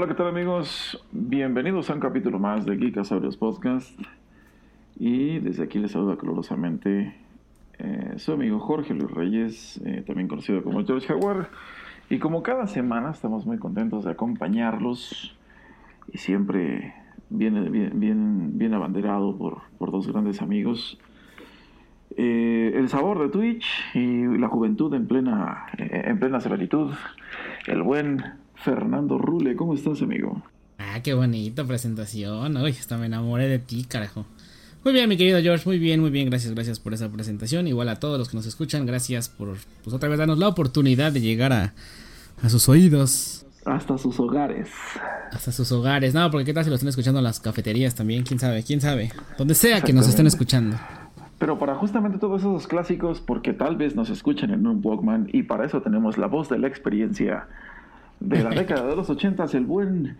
Hola, ¿qué tal amigos? Bienvenidos a un capítulo más de Geekasaurios Podcast. Y desde aquí les saluda calurosamente eh, su amigo Jorge Luis Reyes, eh, también conocido como George Jaguar. Y como cada semana estamos muy contentos de acompañarlos y siempre bien, bien, bien, abanderado por, por, dos grandes amigos. Eh, el sabor de Twitch y la juventud en plena, en plena. El buen Fernando Rule. ¿Cómo estás, amigo? Ah, qué bonita presentación. Uy, hasta me enamoré de ti, carajo. Muy bien, mi querido George, muy bien, muy bien, gracias, gracias por esa presentación. Igual a todos los que nos escuchan, gracias por, pues otra vez darnos la oportunidad de llegar a, a sus oídos. Hasta sus hogares. Hasta sus hogares. No, porque qué tal si lo están escuchando en las cafeterías también, quién sabe, quién sabe. Donde sea que nos estén escuchando. Pero para justamente todos esos clásicos, porque tal vez nos escuchen en un Walkman y para eso tenemos la voz de la experiencia de la década de los ochentas, el buen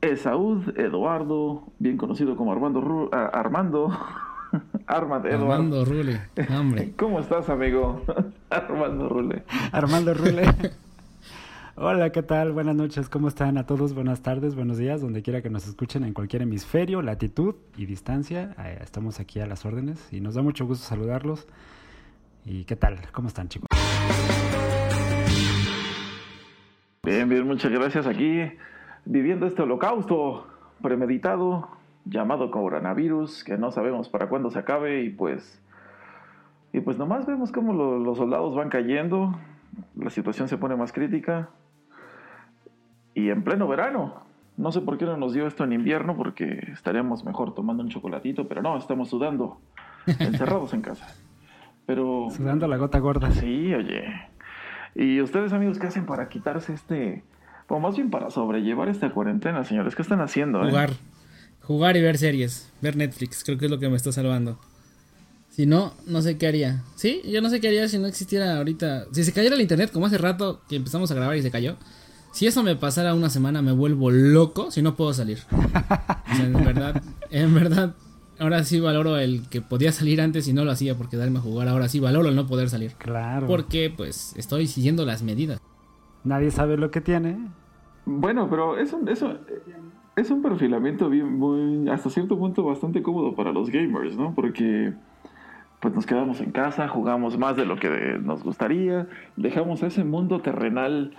Esaúd Eduardo, bien conocido como Armando Armando Armando Rule, hombre. ¿Cómo estás, amigo? Armando Rule. Armando Rule. Hola, ¿qué tal? Buenas noches, ¿cómo están a todos? Buenas tardes, buenos días, donde quiera que nos escuchen en cualquier hemisferio, latitud y distancia. Eh, estamos aquí a las órdenes y nos da mucho gusto saludarlos. ¿Y qué tal? ¿Cómo están, chicos? Bien, bien, muchas gracias. Aquí viviendo este holocausto premeditado llamado coronavirus, que no sabemos para cuándo se acabe y pues y pues nomás vemos cómo los soldados van cayendo, la situación se pone más crítica y en pleno verano. No sé por qué no nos dio esto en invierno, porque estaríamos mejor tomando un chocolatito, pero no, estamos sudando, encerrados en casa. Pero sudando la gota gorda. Sí, oye. ¿Y ustedes, amigos, qué hacen para quitarse este o más bien para sobrellevar esta cuarentena, señores. ¿Qué están haciendo? Eh? Jugar. Jugar y ver series. Ver Netflix. Creo que es lo que me está salvando. Si no, no sé qué haría. Sí, yo no sé qué haría si no existiera ahorita. Si se cayera el internet, como hace rato que empezamos a grabar y se cayó. Si eso me pasara una semana, me vuelvo loco si no puedo salir. En verdad, en verdad, ahora sí valoro el que podía salir antes y no lo hacía por quedarme a jugar. Ahora sí valoro el no poder salir. Claro. Porque, pues, estoy siguiendo las medidas. Nadie sabe lo que tiene. Bueno, pero es un, eso, es un perfilamiento bien, muy, hasta cierto punto bastante cómodo para los gamers, ¿no? Porque pues nos quedamos en casa, jugamos más de lo que nos gustaría, dejamos ese mundo terrenal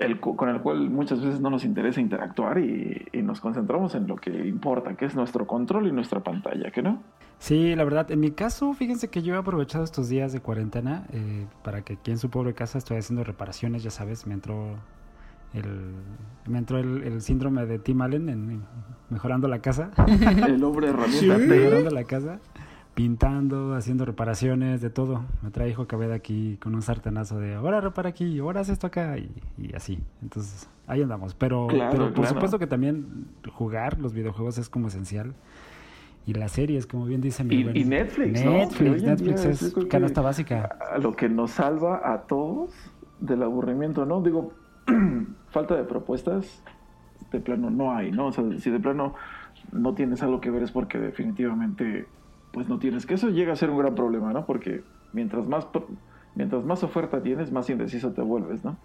el, con el cual muchas veces no nos interesa interactuar y, nos concentramos en lo que importa, que es nuestro control y nuestra pantalla, ¿que no? Sí, la verdad, en mi caso, fíjense que yo he aprovechado estos días de cuarentena eh, para que aquí en su pobre casa estoy haciendo reparaciones, ya sabes, me entró el, me entró el, síndrome de Tim Allen en, mejorando la casa. el hombre herramienta. Mejorando la casa, pintando, haciendo reparaciones, de todo. Me trae hijo de aquí con un sartenazo de ahora repara aquí, ahora haz esto acá y, así. Entonces, ahí andamos. Pero, pero por supuesto que también jugar los videojuegos es como esencial. Y las series, como bien dice mi Y, y Netflix, Netflix, Netflix es canasta básica. A lo que nos salva a todos del aburrimiento, ¿no? Digo, falta de propuestas, de plano no hay, ¿no? O sea, si de plano no tienes algo que ver es porque definitivamente, pues no tienes, que eso llega a ser un gran problema, ¿no? Porque mientras más, mientras más oferta tienes, más indeciso te vuelves, ¿no?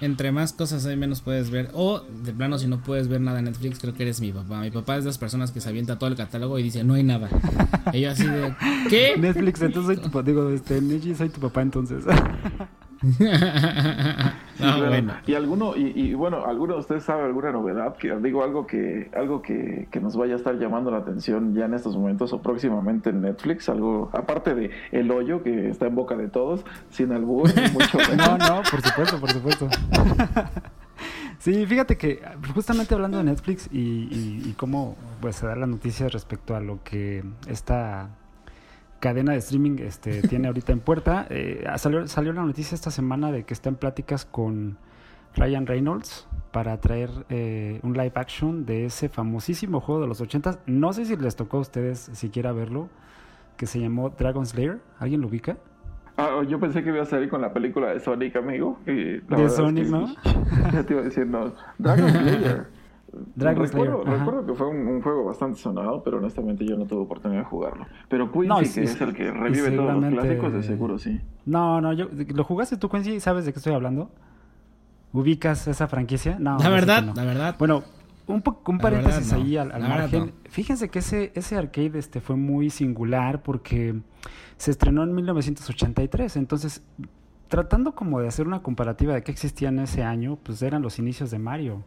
Entre más cosas hay, menos puedes ver. O, de plano, si no puedes ver nada en Netflix, creo que eres mi papá. Mi papá es de las personas que se avienta todo el catálogo y dice, no hay nada. y yo así de, ¿qué? Netflix, entonces soy tu papá. Digo, este, soy tu papá entonces. bueno. Y alguno, y, bueno, alguno de ustedes sabe alguna novedad, que digo algo que, algo que, nos vaya a estar llamando la atención ya en estos momentos o próximamente en Netflix, algo, aparte de El Hoyo, que está en boca de todos, sin albur, mucho No, no, por supuesto, por supuesto. Sí, fíjate que justamente hablando de Netflix y, y, cómo pues, se da la noticia respecto a lo que está cadena de streaming este, tiene ahorita en puerta. Eh, salió, salió la noticia esta semana de que está en pláticas con Ryan Reynolds para traer eh, un live action de ese famosísimo juego de los 80 No sé si les tocó a ustedes siquiera verlo, que se llamó Dragon Slayer. ¿Alguien lo ubica? Ah, yo pensé que iba a salir con la película de Sonic, amigo. de Sonic, ¿no? Ya te iba a decir, no. Dragon Slayer. Dragon recuerdo, recuerdo que fue un, juego bastante sonado, pero honestamente yo no tuve oportunidad de jugarlo. Pero Quincy, que es el que revive todos los clásicos, de seguro sí. No, no, yo, ¿lo jugaste tú, Quincy? ¿Sabes de qué estoy hablando? ¿Ubicas esa franquicia? No. La verdad, la verdad. Bueno, un, un paréntesis ahí al, margen. Fíjense que ese, ese arcade este, fue muy singular porque se estrenó en 1983. Entonces, tratando como de hacer una comparativa de qué existía en ese año, pues eran los inicios de Mario.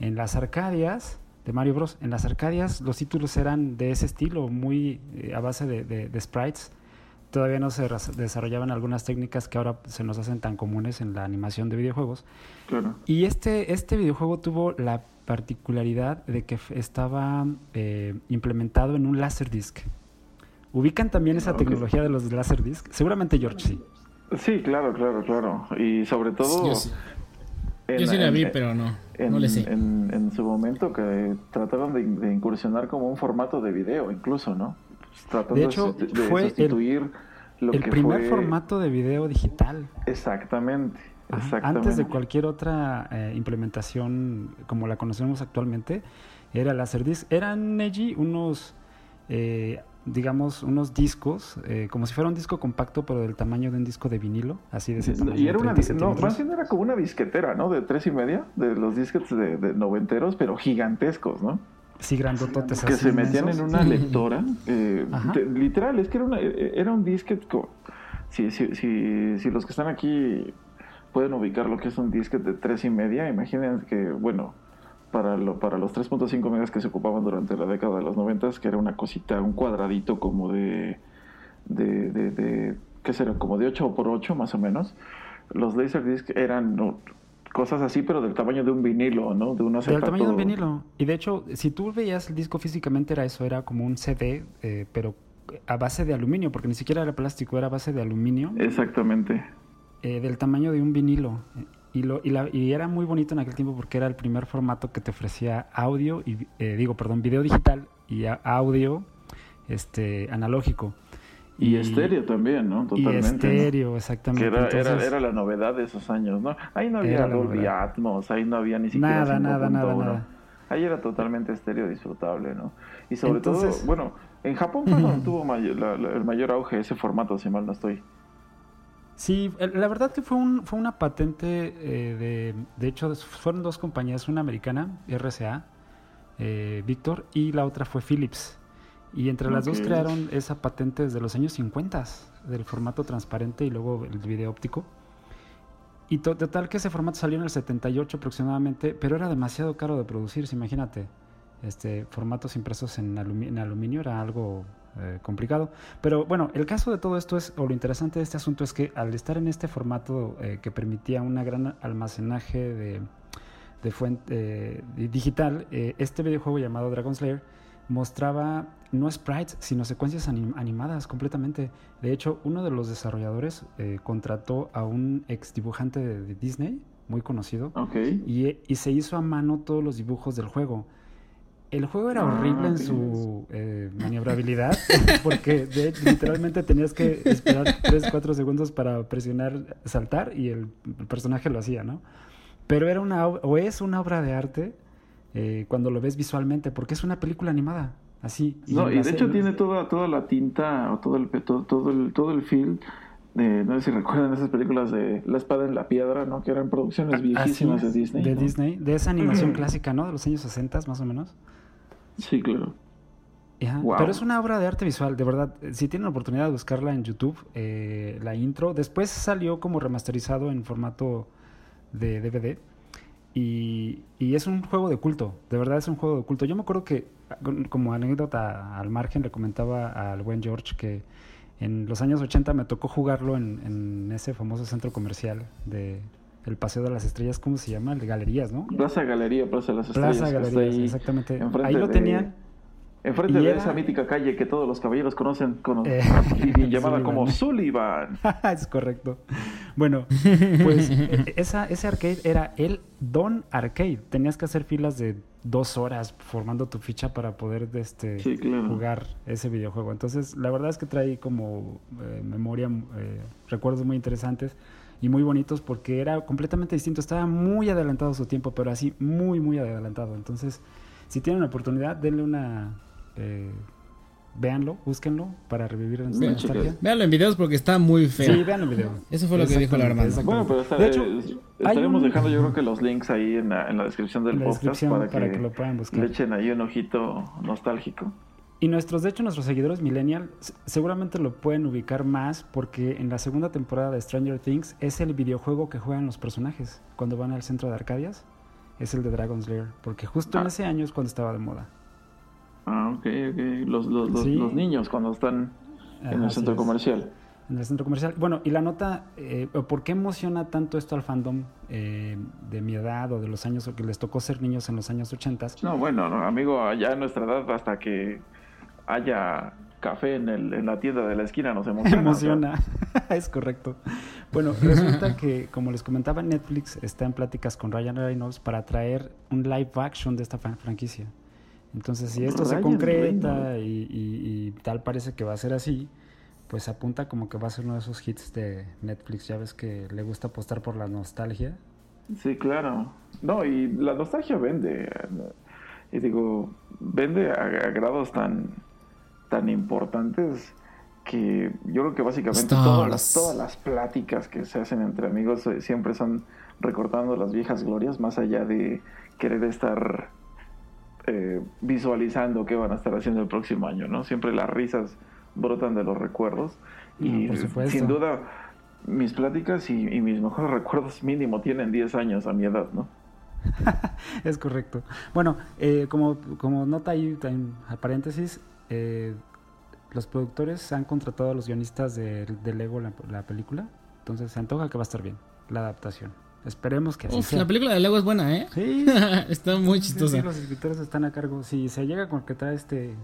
En las Arcadias, de Mario Bros. En las Arcadias los títulos eran de ese estilo, muy eh, a base de, de, sprites. Todavía no se desarrollaban algunas técnicas que ahora se nos hacen tan comunes en la animación de videojuegos. Y este, este videojuego tuvo la particularidad de que estaba eh, implementado en un Laserdisc. ¿Ubican también esa tecnología de los Laserdisc? Seguramente George sí. Sí, claro, claro, claro. Y sobre todo... Yo sí, la vi, pero no. En, no le sé. En, su momento que trataron de, incursionar como un formato de video, incluso, ¿no? Tratando de hecho, fue sustituir el, lo el primer formato de video digital. Exactamente. Antes de cualquier otra eh, implementación como la conocemos actualmente, era Laserdisc. Eran Neji unos, eh, digamos, unos discos, eh, como si fuera un disco compacto, pero del tamaño de un disco de vinilo, así de Y era una, no, más bien era como una disquetera, ¿no? De tres y media, de los disquets de, noventeros, pero gigantescos, ¿no? Sí, grandototes. Que se metían en una lectora. literal, es que era, una, era un disquete. Si, si, si, si los que están aquí pueden ubicar lo que es un disquete de 3 y media. Imaginen que, bueno, para, lo, para los 3.5 megas que se ocupaban durante la década de los 90, que era una cosita, un cuadradito como de, de, de, ¿qué será? Como de 8 por 8 más o menos. Los Laserdisc eran cosas así, pero del tamaño de un vinilo, ¿no? De un Del tamaño de un vinilo. Y de hecho, si tú veías el disco físicamente era eso, era como un CD, eh, pero a base de aluminio, porque ni siquiera era plástico, era a base de aluminio. Exactamente. Eh, del tamaño de un vinilo. Y, lo, y, la, y, era muy bonito en aquel tiempo porque era el primer formato que te ofrecía audio, y eh, digo, perdón, video digital y audio este, analógico. Y, estéreo también, ¿no? Totalmente. Y estéreo, exactamente. era, era, la novedad de esos años, ¿no? Ahí no había Dolby Atmos, ahí no había ni siquiera. Nada, nada, nada, nada. Ahí era totalmente estéreo disfrutable, ¿no? Y sobre todo, bueno, en Japón fue cuando tuvo el mayor auge ese formato, si mal no estoy. Sí, la verdad que fue, un, fue una patente eh, de, de hecho, fueron dos compañías, una americana, RCA, eh, Víctor, y la otra fue Philips. Y entre las dos crearon esa patente desde los años 50 del formato transparente y luego el video óptico. Y total que ese formato salió en el 78 aproximadamente, pero era demasiado caro de producir, imagínate. Este, formatos impresos en, en aluminio era algo eh, complicado. Pero bueno, el caso de todo esto es, o lo interesante de este asunto es que al estar en este formato eh, que permitía un gran almacenaje de, de fuente eh, digital, este videojuego llamado Dragon Slayer mostraba no sprites, sino secuencias animadas completamente. De hecho, uno de los desarrolladores contrató a un ex dibujante de, Disney, muy conocido, y, y se hizo a mano todos los dibujos del juego. El juego era horrible en su eh, maniobrabilidad, porque literalmente tenías que esperar 3, 4 segundos para presionar, saltar, y el, personaje lo hacía, ¿no? Pero era una, o es una obra de arte eh, cuando lo ves visualmente, porque es una película animada, así. no, y de hecho tiene toda, toda la tinta, o todo el, todo, todo el, todo el film no sé si recuerdan esas películas de La espada en la piedra, ¿no? Que eran producciones ah, viejísimas de Disney. De Disney, de esa animación clásica, ¿no? De los años 60 más o menos. Sí, claro. Pero es una obra de arte visual, de verdad. Si tienen la oportunidad de buscarla en YouTube, eh, la intro, después salió como remasterizado en formato de DVD. Y, y, es un juego de culto, de verdad es un juego de culto. Yo me acuerdo que, como anécdota al margen, le comentaba al buen George que en los años 80 me tocó jugarlo en, en ese famoso centro comercial de, el Paseo de las Estrellas, ¿cómo se llama? El de Galerías, ¿no? Plaza Galería, Plaza de las Estrellas. Plaza Galerías, exactamente. Ahí lo tenían. Enfrente de esa mítica calle que todos los caballeros conocen, eh, y, llamada como Sullivan. es correcto. Bueno, pues esa, ese arcade era el Don Arcade. Tenías que hacer filas de dos horas formando tu ficha para poder este, jugar ese videojuego. Entonces, la verdad es que trae como eh, memoria, eh, recuerdos muy interesantes y muy bonitos porque era completamente distinto. Estaba muy adelantado su tiempo, pero así muy, muy adelantado. Entonces, si tienen la oportunidad, denle una, eh, véanlo, búsquenlo para revivir en Bien, nostalgia. chicas. Véanlo en videos porque está muy feo. Sí, vean el video. Eso fue lo que dijo la hermana. Bueno, pero está- De hecho, estaremos un- dejando yo creo que los links ahí en la, en la descripción del En la podcast descripción para, para que, que lo puedan buscar. le echen ahí un ojito nostálgico. Y nuestros, de hecho, nuestros seguidores millennial seguramente lo pueden ubicar más porque en la segunda temporada de Stranger Things es el videojuego que juegan los personajes cuando van al centro de Arcadias. Es el de Dragon's Lair, porque justo en Ah. ese año es cuando estaba de moda. Ah, ok, ok. Los, los, los, Sí. los niños cuando están en el centro es. comercial. En el centro comercial. Bueno, y la nota, eh, ¿por qué emociona tanto esto al fandom eh, de mi edad o de los años, o que les tocó ser niños en los años 80? No, bueno, no, amigo, allá en nuestra edad hasta que haya café en, el, en la tienda de la esquina nos emociona. emociona. es correcto. Bueno, resulta que, como les comentaba, Netflix está en pláticas con Ryan Reynolds para traer un live action de esta fran- franquicia. Entonces, si esto se concreta y, y- y tal parece que va a ser así, pues apunta como que va a ser uno de esos hits de Netflix. Ya ves que le gusta apostar por la nostalgia. Sí, claro. No, y la nostalgia vende. Y digo, vende a, a grados tan, tan importantes que yo creo que básicamente Stars. todas las, todas las pláticas que se hacen entre amigos eh, siempre son recordando las viejas glorias, más allá de querer estar eh, visualizando qué van a estar haciendo el próximo año, ¿no? Siempre las risas brotan de los recuerdos y No, sin duda mis pláticas y, y mis mejores recuerdos mínimo tienen 10 años a mi edad, ¿no? Es correcto. Bueno, eh, como, como nota ahí, en paréntesis, eh, los productores han contratado a los guionistas de, de Lego la, la película, entonces se antoja que va a estar bien la adaptación. Esperemos que así Uf, sea. la película de Lego es buena, ¿eh? Sí, Está muy sí, sí, chistosa. los escritores están a cargo. Si se llega a concretar este,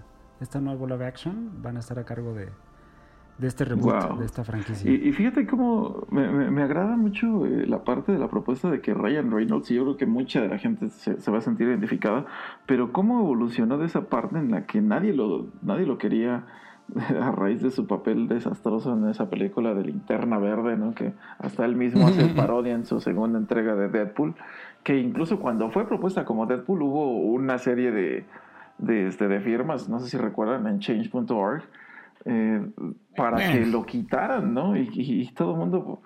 esta nueva live action, van a estar a cargo de, de este reboot, Wow. de esta franquicia. Y, y fíjate cómo me, me- me agrada mucho eh, la parte de la propuesta de que Ryan Reynolds, y yo creo que mucha de la gente se, se va a sentir identificada, pero cómo evolucionó de esa parte en la que nadie lo, nadie lo quería a raíz de su papel desastroso en esa película de Linterna Verde, ¿no? Que hasta él mismo hace parodia en su segunda entrega de Deadpool, que incluso cuando fue propuesta como Deadpool hubo una serie de, de, este, de firmas, no sé si recuerdan, en change.org, eh, para que lo quitaran, ¿no? Y, y- y todo el mundo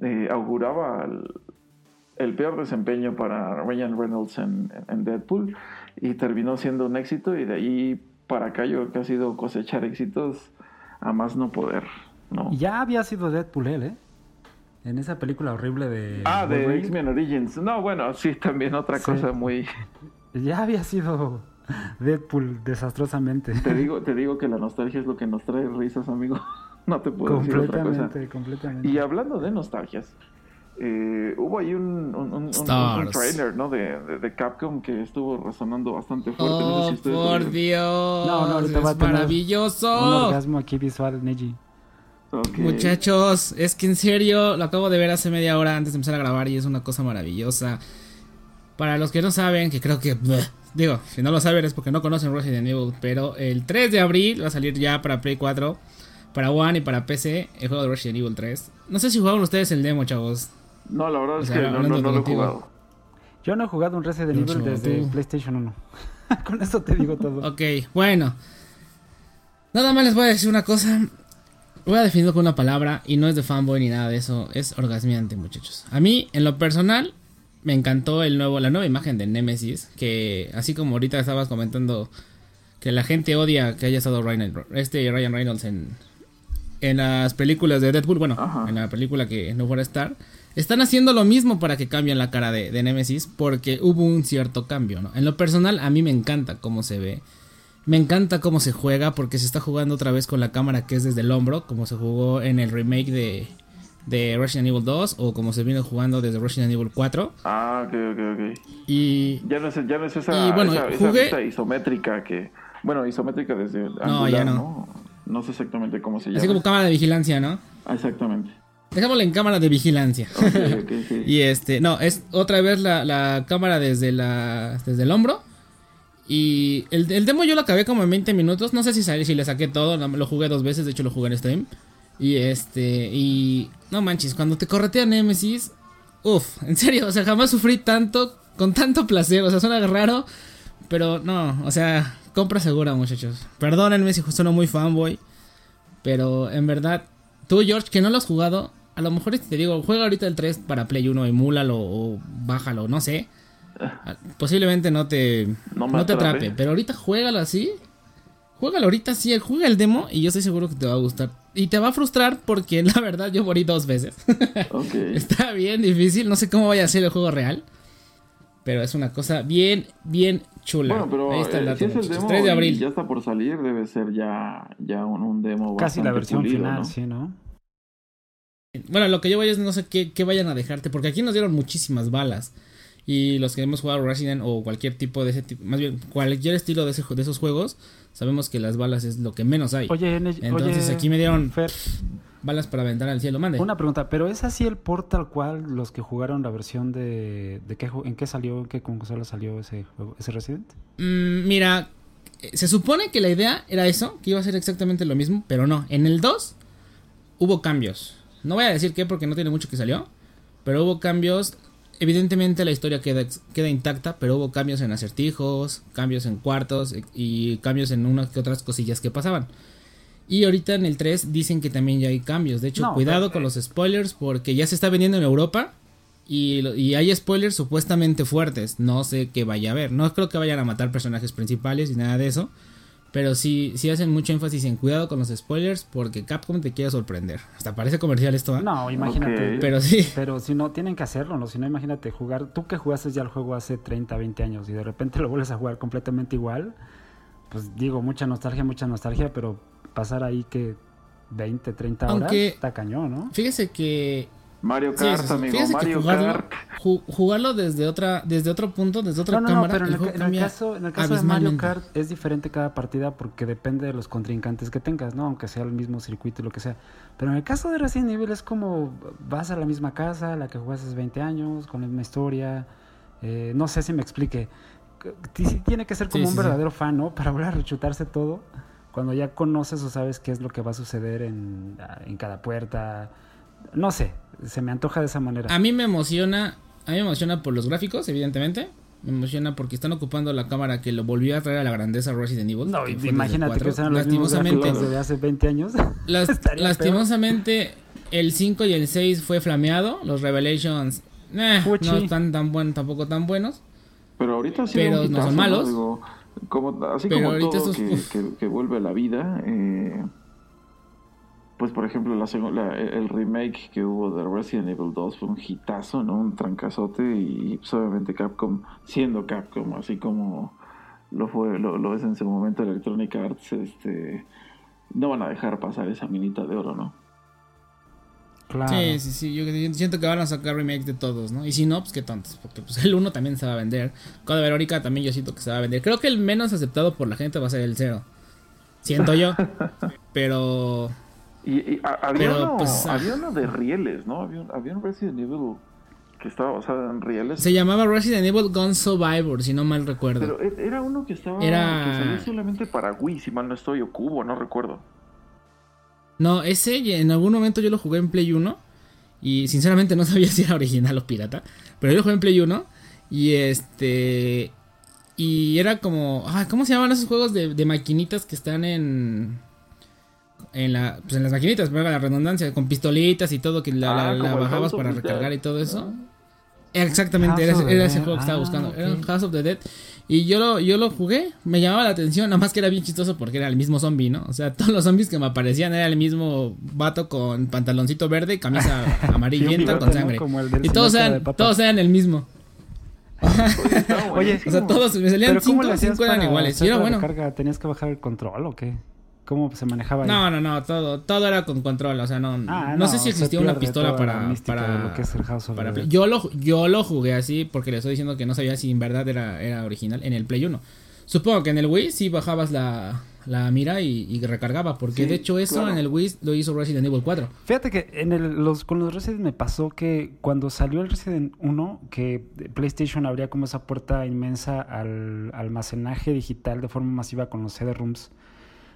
eh, auguraba el, el peor desempeño para Ryan Reynolds en, en Deadpool y terminó siendo un éxito y de ahí para acá yo creo que ha sido cosechar éxitos a más no poder, ¿no? Ya había sido Deadpool él, ¿eh? En esa película horrible de... Ah, de. X-Men Origins. No, bueno, sí, también otra Sí. cosa muy... Ya había sido Deadpool desastrosamente. Te digo, te digo que la nostalgia es lo que nos trae risas, amigo. No te puedo decir otra cosa. completamente, completamente. Y hablando de nostalgias, eh, hubo ahí un, un, un- un- un Stars. trailer ¿no? de, de- de Capcom que estuvo resonando bastante fuerte. no sé Oh, si por. Dios. No, no, va es tener Un maravilloso. orgasmo aquí visual, Neji. Ok. Muchachos, es que en serio, lo acabo de ver hace media hora antes de empezar a grabar y es una cosa maravillosa. Para los que no saben, que creo que... bleh, digo, si no lo saben es porque no conocen Resident Evil, pero el 3 de abril va a salir ya para Play 4, para One y para PC el juego de Resident Evil 3. No sé si jugaron ustedes el demo, chavos. No, la verdad O es sea, que no, no, no lo he jugado. Yo no he jugado un Resident Evil desde tú. PlayStation 1. Con eso te digo todo. Ok, bueno. Nada más les voy a decir una cosa. Voy a definirlo con una palabra y no es de fanboy ni nada de eso. Es orgasmiante, muchachos. A mí, en lo personal, me encantó el nuevo, la nueva imagen de Nemesis. Que así como ahorita estabas comentando que la gente odia que haya estado Ryan, este Ryan Reynolds en, en las películas de Deadpool. Bueno, Ajá. en la película que no fuera a estar. Están haciendo lo mismo para que cambien la cara de, de Nemesis porque hubo un cierto cambio, ¿no? En lo personal, a mí me encanta cómo se ve. Me encanta cómo se juega porque se está jugando otra vez con la cámara que es desde el hombro, como se jugó en el remake de, de Resident Evil 2 o como se vino jugando desde Resident Evil 4. Ah, ok, ok, ok. Y Ya no es, ya no es esa, Y bueno, esa, jugué- isométrica que... Bueno, isométrica desde No, angular, ya no. no. No sé exactamente cómo se llama. así como cámara de vigilancia, ¿no? Ah, Exactamente. Dejémoslo en cámara de vigilancia. Ok, ok, sí. Y este, no, es otra vez la, la cámara desde la desde el hombro. Y el, el demo yo lo acabé como en 20 minutos. No sé si, si le saqué todo. lo jugué dos veces. De hecho, lo jugué en stream. Y este, y no manches, cuando te corretea Nemesis. Uf, en serio, o sea, jamás sufrí tanto, con tanto placer. O sea, suena raro. Pero no, o sea, compra segura, muchachos. Perdónenme si no muy fanboy. Pero en verdad, tú, George, que no lo has jugado, a lo mejor te digo, juega ahorita el 3 para Play 1, emúlalo o bájalo, no sé. Posiblemente no te, no, te atrape, pero ahorita juégalo así. Juégalo ahorita sí, juega el demo y yo estoy seguro que te va a gustar. Y te va a frustrar porque la verdad yo morí dos veces. Está bien difícil, no sé cómo vaya a ser el juego real. Pero es una cosa bien, bien chula. Bueno, pero Ahí está el eh, dato, si es el demo 3 de abril. ya está por salir, debe ser ya, ya un, un demo Casi la versión pulido, final, ¿no? sí, ¿no? Bueno, lo que yo voy es no sé qué, qué vayan a dejarte, porque aquí nos dieron muchísimas balas. Y los que hemos jugado Resident o cualquier tipo de ese tipo, más bien cualquier estilo de, ese, de esos juegos, sabemos que las balas es lo que menos hay. Oye, N- Entonces oye, aquí me dieron Fer, balas para aventar al cielo, mande. una pregunta, ¿pero es así el port tal cual los que jugaron la versión de... de qué, ¿En qué salió, en qué consola salió ese juego, ese Resident? Mm, mira, eh, se supone que la idea era eso, que iba a ser exactamente lo mismo, pero no. En el 2 hubo cambios. No voy a decir qué porque no tiene mucho que salió, pero hubo cambios. Evidentemente la historia queda, queda intacta, pero hubo cambios en acertijos, cambios en cuartos eh, y cambios en unas que otras cosillas que pasaban. Y ahorita en el 3 dicen que también ya hay cambios. De hecho, No, cuidado pero- con los spoilers porque ya se está vendiendo en Europa. Y hay spoilers supuestamente fuertes. No sé qué vaya a haber. No creo que vayan a matar personajes principales y nada de eso. Pero sí, sí hacen mucho énfasis en cuidado con los spoilers porque Capcom te quiere sorprender. Hasta parece comercial esto, ¿eh? No, imagínate. Pero sí. Pero si no, tienen que hacerlo, ¿no? Si no, imagínate jugar. Tú que jugaste ya el juego hace 30, 20 años y de repente lo vuelves a jugar completamente igual. Pues digo, mucha nostalgia, mucha nostalgia, pero pasar ahí que 20, 30 horas Aunque- está cañón, ¿no? Fíjese que Mario Sí, Kart, sí, sí. amigo, Fíjese Mario jugarlo, Kart. ju- jugarlo desde otra, desde otro punto, desde otra No, no, no, cámara, pero en el el, juego ca- en el caso, en el caso de Mario. Kart es diferente cada partida porque depende de los contrincantes que tengas, ¿no? Aunque sea el mismo circuito y lo que sea. Pero en el caso de Resident Evil es como vas a la misma casa, la que jugaste hace 20 años, con la misma historia. Eh, no sé si me explique. T- sí tiene que ser como Sí, un sí, sí. verdadero fan, ¿no? Para volver a rechutarse todo. Cuando ya conoces o sabes qué es lo que va a suceder en, en cada puerta. No sé, se me antoja de esa manera. A mí me emociona, a mí me emociona por los gráficos, evidentemente. Me emociona porque están ocupando la cámara que lo volvió a traer a la grandeza Resident Evil. No, que imagínate que 4. sean los mismos Lastimosamente, gráficos de hace 20 años. lastimosamente el 5 y el 6 fue flameado. Los Revelations eh, no están tan buenos, tampoco tan buenos. Pero ahorita sí Pero no son malos. Digo, como, así Pero como ahorita todo estos- que, uf. que- que vuelve a la vida, eh, pues por ejemplo la, la- el remake que hubo de Resident Evil 2 fue un hitazo, ¿no? Un trancazote y pues, obviamente Capcom, siendo Capcom, así como lo fue, lo, lo es en su momento Electronic Arts, este, no van a dejar pasar esa minita de oro, ¿no? Claro. Sí, sí, sí. Yo, siento que van a sacar remakes de todos, ¿no? Y si no, pues qué tontos. Porque pues, el 1 también se va a vender. Code Verónica también yo siento que se va a vender. Creo que el menos aceptado por la gente va a ser el 0. Siento yo. Pero. Y, y a- había, Pero, uno, pues, ah. había uno de rieles, ¿no? Había un, había un Resident Evil que estaba basado en rieles. Se llamaba Resident Evil Gun Survivor, si no mal recuerdo. Pero e- era uno que estaba Era- que salió solamente para Wii, si mal no estoy, o Cubo, no recuerdo. No, ese en algún momento yo lo jugué en Play 1. Y sinceramente no sabía si era original o pirata. Pero yo lo jugué en Play 1. Y este. Y era como. ah, ¿Cómo se llaman esos juegos de, de maquinitas que están en. En, la, pues en las maquinitas, valga la redundancia, con pistolitas y todo, que la, Ah, la bajabas para the recargar y todo eso. Ah. Exactamente, era, ese- of the era ese Dead. juego que estaba Ah, buscando. Era. House of the Dead. Y yo lo, yo lo jugué, me llamaba la atención, nada más que era bien chistoso porque era el mismo zombie, ¿no? O sea, todos los zombies que me aparecían era el mismo vato con pantaloncito verde y camisa amarillenta Sí, con sangre. Como el del Y todos eran, todos eran el mismo. Oye, O sea, todos me salían ¿Pero cinco, cinco eran iguales. Y hacer era la bueno. recarga? ¿Tenías que bajar el control o qué? ¿Cómo se manejaba ahí? No, no, no, todo, todo era con control, o sea, no, Ah, no, sé si existía una pistola para, para, lo que es el House of para Play. Yo lo, yo lo jugué así porque le estoy diciendo que no sabía si en verdad era, era original en el Play 1. Supongo que en el Wii sí bajabas la, la mira y, y recargaba, porque Sí, de hecho eso claro. en el Wii lo hizo Resident Evil 4. Fíjate que en el, los, con los Resident me pasó que cuando salió el Resident 1, que PlayStation abría como esa puerta inmensa al almacenaje digital de forma masiva con los CD-ROOMs,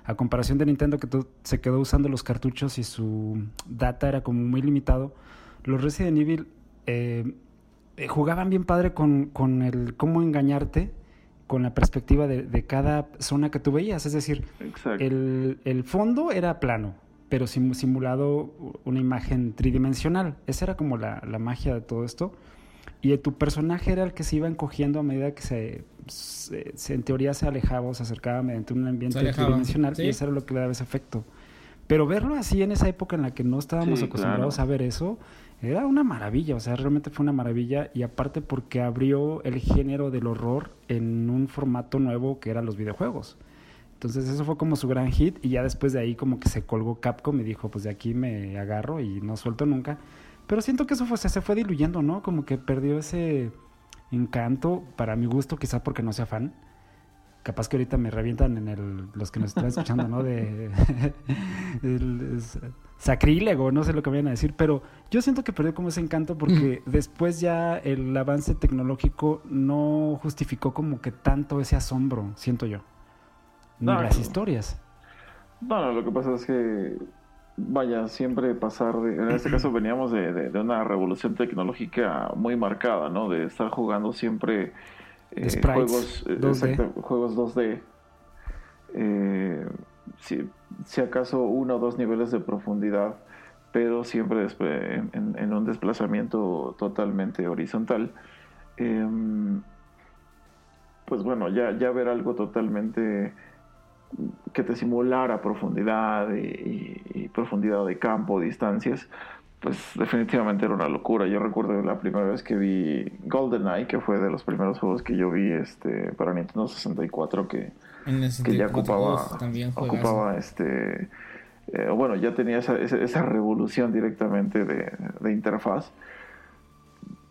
a comparación de Nintendo que se quedó usando los cartuchos y su data era como muy limitado, los Resident Evil eh, eh, jugaban bien padre con, con el cómo engañarte con la perspectiva de, de cada zona que tú veías. Es decir, el, el fondo era plano, pero sim- simulado una imagen tridimensional. Esa era como la, la magia de todo esto. Y tu personaje era el que se iba encogiendo a medida que se, se- se- en teoría se alejaba o se acercaba mediante un ambiente tridimensional. sí. Y eso era lo que le daba ese efecto. Pero verlo así en esa época en la que no estábamos Sí, acostumbrados claro. a ver eso, era una maravilla. O sea, realmente fue una maravilla. Y aparte porque abrió el género del horror en un formato nuevo que eran los videojuegos. Entonces eso fue como su gran hit y ya después de ahí como que se colgó Capcom y dijo, pues de aquí me agarro y no suelto nunca. Pero siento que eso fue, se, se fue diluyendo, ¿no? Como que perdió ese encanto, para mi gusto, quizás porque no sea fan. Capaz que ahorita me revientan en el, los que nos están escuchando, ¿no? De el- es- sacrílego, no sé lo que vayan a decir, pero yo siento que perdió como ese encanto porque después ya el avance tecnológico no justificó como que tanto ese asombro, siento yo. Ni No, las historias. No, no, lo que pasa es que, vaya, siempre pasar, de- en este caso veníamos de, de- de una revolución tecnológica muy marcada, ¿no? De estar jugando siempre eh, juegos, eh, 2D. exacto, juegos 2D. Eh, si, si acaso uno o dos niveles de profundidad, pero siempre en- en un desplazamiento totalmente horizontal. Em, pues bueno, ya, ya ver algo totalmente que te simulara profundidad y, y- y profundidad de campo, distancias, pues definitivamente era una locura. Yo recuerdo la primera vez que vi GoldenEye, que fue de los primeros juegos que yo vi este, para Nintendo 64, que, que ya 64, ocupaba, también ocupaba este, eh, bueno, ya tenía esa, esa, esa revolución directamente de, de interfaz.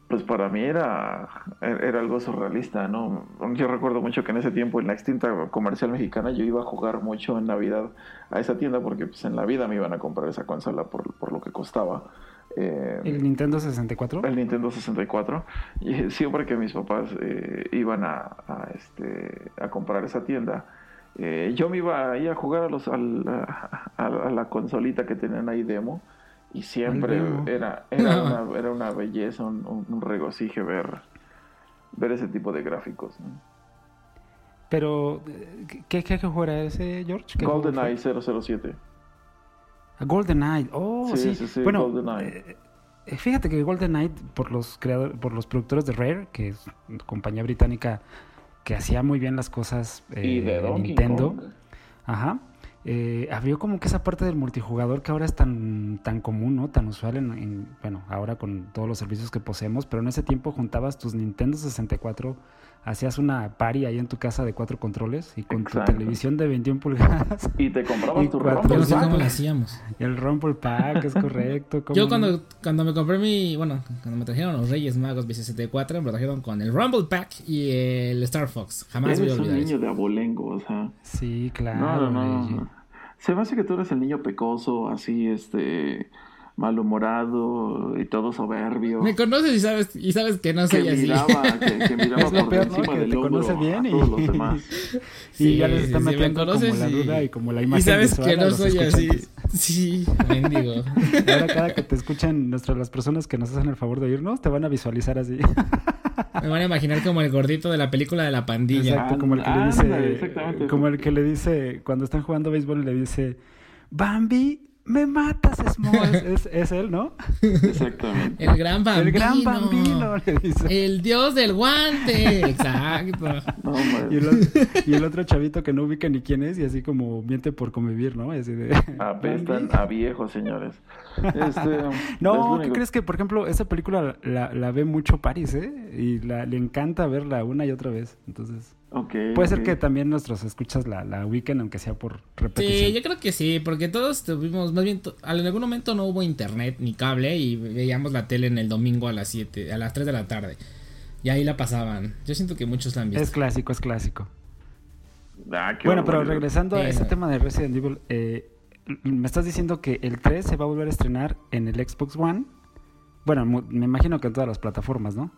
Pues para mí era, era algo surrealista, ¿no? Yo recuerdo mucho que en ese tiempo en la extinta comercial mexicana yo iba a jugar mucho en Navidad a esa tienda porque pues en la vida me iban a comprar esa consola por, por lo que costaba. Eh, ¿El Nintendo 64? el Nintendo 64 y siempre que mis papás eh, iban a, a, este, a comprar esa tienda eh, yo me iba ahí a jugar a, los, a, a- a la consolita que tenían ahí demo y siempre era, era, una, era una belleza, un, un- regocijo ver, ver ese tipo de gráficos. ¿no? Pero, eh, ¿qué, qué, qué ese, George? ¿Qué juego GoldenEye fue? 007. Ah, GoldenEye. Oh, Sí, sí. sí, bueno, GoldenEye. eh, eh, fíjate que GoldenEye, por los creadores, por los productores de Rare, que es una compañía británica que hacía muy bien las cosas eh, y de Nintendo. Kong. Ajá. Eh, abrió como que esa parte del multijugador que ahora es tan, tan común, ¿no? Tan usual en, en- bueno, ahora con todos los servicios que poseemos, pero en ese tiempo juntabas tus Nintendo 64, hacías una party ahí en tu casa de cuatro controles y con Exacto. tu televisión de 21 pulgadas Y te comprabas Y tu cuatro- Yo Rumble no sé Pack. cómo lo hacíamos. y el Rumble Pack, es correcto. ¿cómo Yo no? cuando, cuando me compré mi, bueno, cuando me trajeron los Reyes Magos B64, me lo trajeron con el Rumble Pack y el Star Fox. Jamás voy a Eres un niño eso. de abolengo, o sea. Sí, claro. No, no, no. Se me hace que tú eres el niño pecoso, así, este, malhumorado y todo soberbio. Me conoces y sabes, y sabes que no que soy así. miraba, que, que miraba Es lo por peor, ¿no? encima Que del te hombro conoce bien a y- todos los demás. Y Sí, ya les sí, está sí, metiendo como la y- duda y como la imagen Y sabes que no soy así. Sí, mendigo. Y ahora cada que te escuchan nuestras las personas que nos hacen el favor de oírnos te van a visualizar así. Me van a imaginar como el gordito de la película de la pandilla. Exacto, como el que le dice exactamente. como el que le dice cuando están jugando béisbol le dice, "Bambi, me matas, Smalls." es, es él, ¿no? Exactamente. El gran bambino. El gran bambino le dice. El dios del guante. Exacto. No. Y el, otro, y el otro chavito que no ubica ni quién es y así como miente por convivir, ¿no? Así de, Apestan "Bambi". a viejos, señores. Este, No, ¿qué crees que, por ejemplo, esa película la, la ve mucho Paris, ¿eh? Y la, le encanta verla una y otra vez. Entonces, Puede ser que también nuestros escuchas la, la ubiquen, aunque sea por repetición. Sí, yo creo que sí, porque todos tuvimos, más bien, en algún momento no hubo internet ni cable y veíamos la tele en el domingo a las 7, a las 3 de la tarde. Y ahí la pasaban. Yo siento que muchos la han visto. Es clásico, es clásico. Ah, qué Bueno, pero regresando a Eh. ese tema de Resident Evil, eh, me estás diciendo que el 3 se va a volver a estrenar en el Xbox One. Bueno, me imagino que en todas las plataformas, ¿no?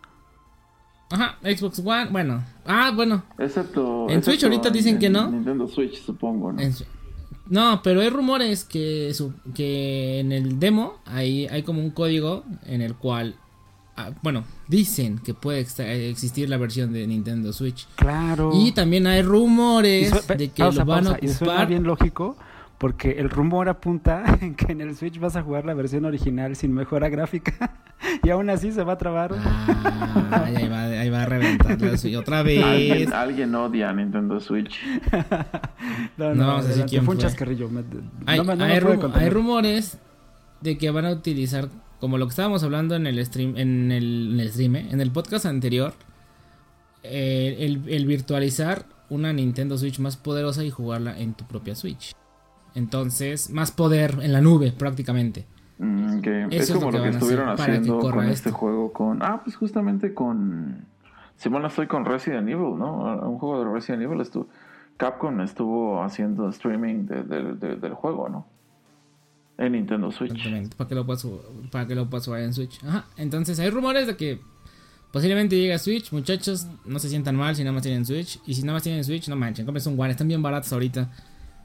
Ajá, Xbox One, bueno. Ah, bueno. Excepto. En Switch ahorita dicen en que no. Nintendo Switch, supongo, ¿no? en no, pero hay rumores que, su- que en el demo hay, hay como un código en el cual ah, bueno, dicen que puede existir la versión de Nintendo Switch. Claro. Y también hay rumores de que lo van a ocupar. Y suena bien lógico porque el rumor apunta en que en el Switch vas a jugar la versión original sin mejora gráfica y aún así se va a trabar. Ah, ahí, va, ahí va a reventar la Switch otra vez. ¿Alguien, odia Nintendo Switch. no, no, vamos a decir quién fue. un chascarrillo. hay, hay, rumores de que van a utilizar, como lo que estábamos hablando en el stream, en el, en el stream, ¿eh? en el podcast anterior, eh, el, el virtualizar una Nintendo Switch más poderosa y jugarla en tu propia Switch. Entonces, más poder en la nube prácticamente. Mm, es como lo que, estuvieron haciendo con este juego, con... Ah, pues justamente con... Simón, estoy con Resident Evil, ¿no? Un juego de Resident Evil. Estuvo... Capcom estuvo haciendo streaming del juego, ¿no? En Nintendo Switch. Para que lo puedas, para que lo puedas jugar en Switch. Ajá. Entonces hay rumores de que posiblemente llegue a Switch. Muchachos, no se sientan mal si nada más tienen Switch. Y si nada más tienen Switch, no manchen. Compren un One. Están bien baratos ahorita.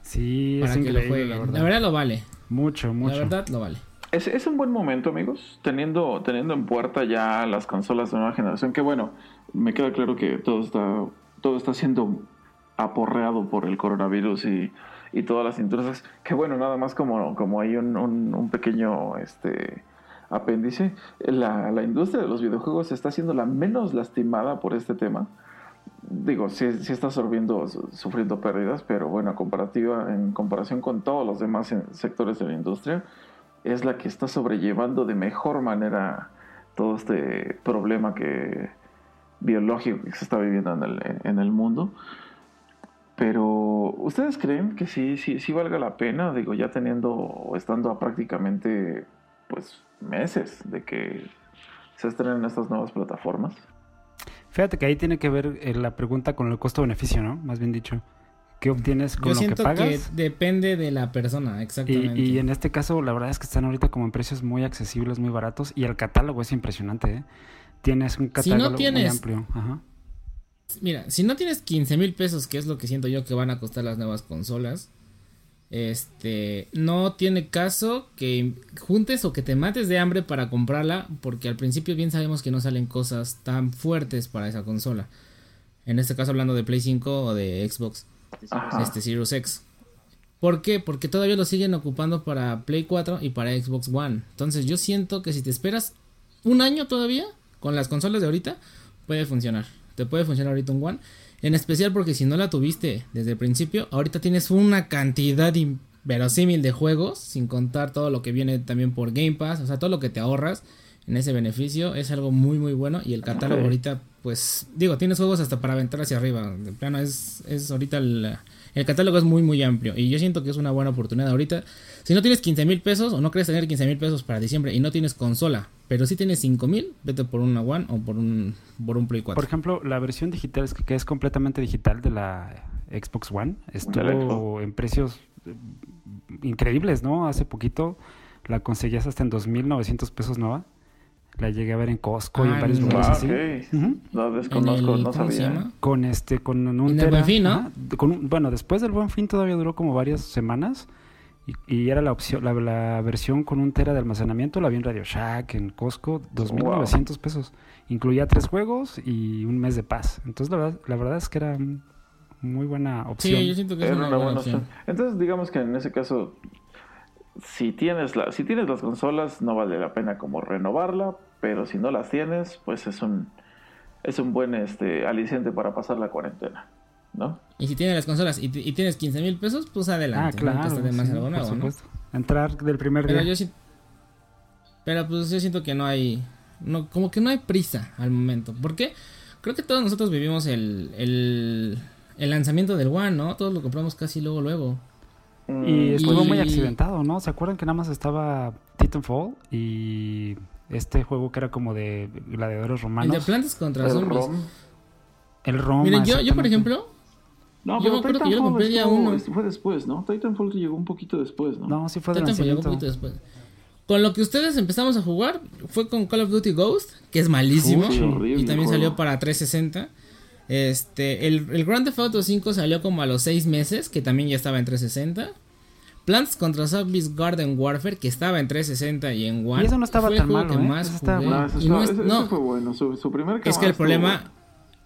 Sí, para que lo jueguen. La verdad. lo vale. Mucho, mucho. La verdad lo vale. Es, es, un buen momento, amigos, teniendo, teniendo en puerta ya las consolas de nueva generación, que bueno, me queda claro que todo está, todo está siendo aporreado por el coronavirus y, y todas las industrias. Que bueno, nada más como, como hay un, un, pequeño este, apéndice, la, la industria de los videojuegos está siendo la menos lastimada por este tema digo, sí, sí está absorbiendo, sufriendo pérdidas, pero bueno, comparativa, en comparación con todos los demás sectores de la industria, es la que está sobrellevando de mejor manera todo este problema que biológico que se está viviendo en el, en el mundo. Pero, ¿ustedes creen que sí, sí, sí valga la pena? Digo, ya teniendo o estando a prácticamente pues meses de que se estrenen estas nuevas plataformas. Fíjate que ahí tiene que ver eh, la pregunta con el costo-beneficio, ¿no? Más bien dicho. ¿Qué obtienes con lo que pagas? que depende de la persona, exactamente. Y, en este caso, la verdad es que están ahorita como en precios muy accesibles, muy baratos. Y el catálogo es impresionante, ¿eh? Tienes un catálogo muy amplio. Ajá. Mira, si no tienes 15 mil pesos, que es lo que siento yo que van a costar las nuevas consolas, este, no tiene caso que juntes o que te mates de hambre para comprarla, porque al principio bien sabemos que no salen cosas tan fuertes para esa consola. En este caso hablando de Play 5 o de Xbox, este Series X. ¿Por qué? Porque todavía lo siguen ocupando para Play 4 y para Xbox One. Entonces yo siento que si te esperas un año todavía con las consolas de ahorita, puede funcionar. Te puede funcionar ahorita un One. En especial porque si no la tuviste desde el principio, ahorita tienes una cantidad inverosímil de juegos, sin contar todo lo que viene también por Game Pass, o sea, todo lo que te ahorras en ese beneficio es algo muy muy bueno y el catálogo ahorita pues digo, tienes juegos hasta para aventar hacia arriba, de plano es, es ahorita el, el catálogo es muy muy amplio y yo siento que es una buena oportunidad ahorita. Si no tienes 15 mil pesos o no crees tener 15 mil pesos para diciembre y no tienes consola, pero si tienes 5 mil, vete por una One o por un, por un Play 4. Por ejemplo, la versión digital es que, es completamente digital de la Xbox One. Estuvo en precios eh, increíbles, ¿no? Hace poquito la conseguías hasta en 2.900 pesos nueva. La llegué a ver en Costco y en ah, varios lugares así. No desconozco, no sabía. Con este, con un tera, buen fin, ¿no? con, bueno, después del buen fin todavía duró como varias semanas. Y, era la opción, la, versión con un tera de almacenamiento, la vi en Radio Shack, en Costco, 2.900 pesos. Incluía tres juegos y un mes de paz. Entonces, la verdad, la verdad es que era muy buena opción. Sí, yo siento que es una, buena, opción. Entonces, digamos que en ese caso, si tienes, la, si tienes las consolas, no vale la pena como renovarla, pero si no las tienes, pues es un, es un buen este, aliciente para pasar la cuarentena. ¿no? Y si tienes las consolas y, tienes 15 mil pesos, pues adelante. Ah, claro. Entrar del primer día. Pero yo Pero pues yo siento que no hay. No, como que no hay prisa al momento. ¿Por qué? Creo que todos nosotros vivimos el, el, el lanzamiento del One, ¿no? Todos lo compramos casi luego, luego. Y mm, estuvo muy accidentado, ¿no? ¿Se acuerdan que nada más estaba Titanfall y este juego que era como de gladiadores romanos? El de plantas contra zombies. El ROM. Miren, yo, yo por ejemplo, no, yo me acuerdo que yo lo compré día uno. Fue después, ¿no? Titanfall llegó un poquito después, ¿no? No, sí fue de Titanfall llegó un poquito después. Con lo que ustedes empezamos a jugar fue con Call of Duty Ghost, que es malísimo. y también salió para 360. Este, el, el Grand Theft Auto 5 salió como a los 6 meses, que también ya estaba en 360. Plants contra Zombies Garden Warfare, que estaba en 360 y en One. Y eso no estaba fue tan malo, que ¿eh? más Eso estaba jugué. No, eso, Y no fue bueno. Su, su primer es que el problema,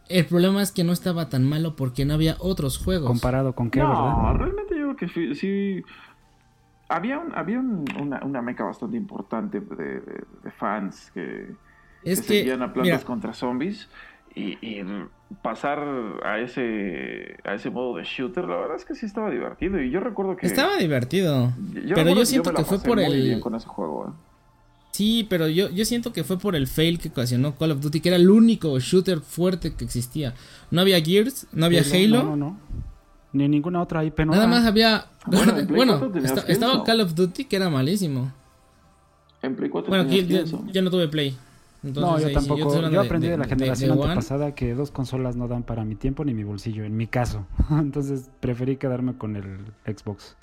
el problema es que no estaba tan malo porque no había otros juegos. Comparado con qué, no, ¿verdad? realmente yo creo que sí. sí- había un- había un- una, una meca bastante importante de, de- de fans que, es que que, seguían a plantas mira, contra zombies y, y pasar a ese a ese modo de shooter, la verdad es que sí estaba divertido. Y yo recuerdo que. estaba divertido. yo pero yo siento me la que fue por el- bien con ese juego. ¿eh? Sí, pero yo, yo siento que fue por el fail que ocasionó Call of Duty, que era el único shooter fuerte que existía. No había Gears, no había Halo. No, no, no. Ni ninguna otra IP nueva. Nada más había. Bueno, Play Bueno, 4 tenías esta- estaba. Call of Duty que era malísimo. En Play 4 Bueno, aquí yo no tuve Play. Entonces, No, yo tampoco. Yo, aprendí de, la generación de antepasada que dos consolas no dan para mi tiempo ni mi bolsillo, en mi caso. Entonces preferí quedarme con el Xbox.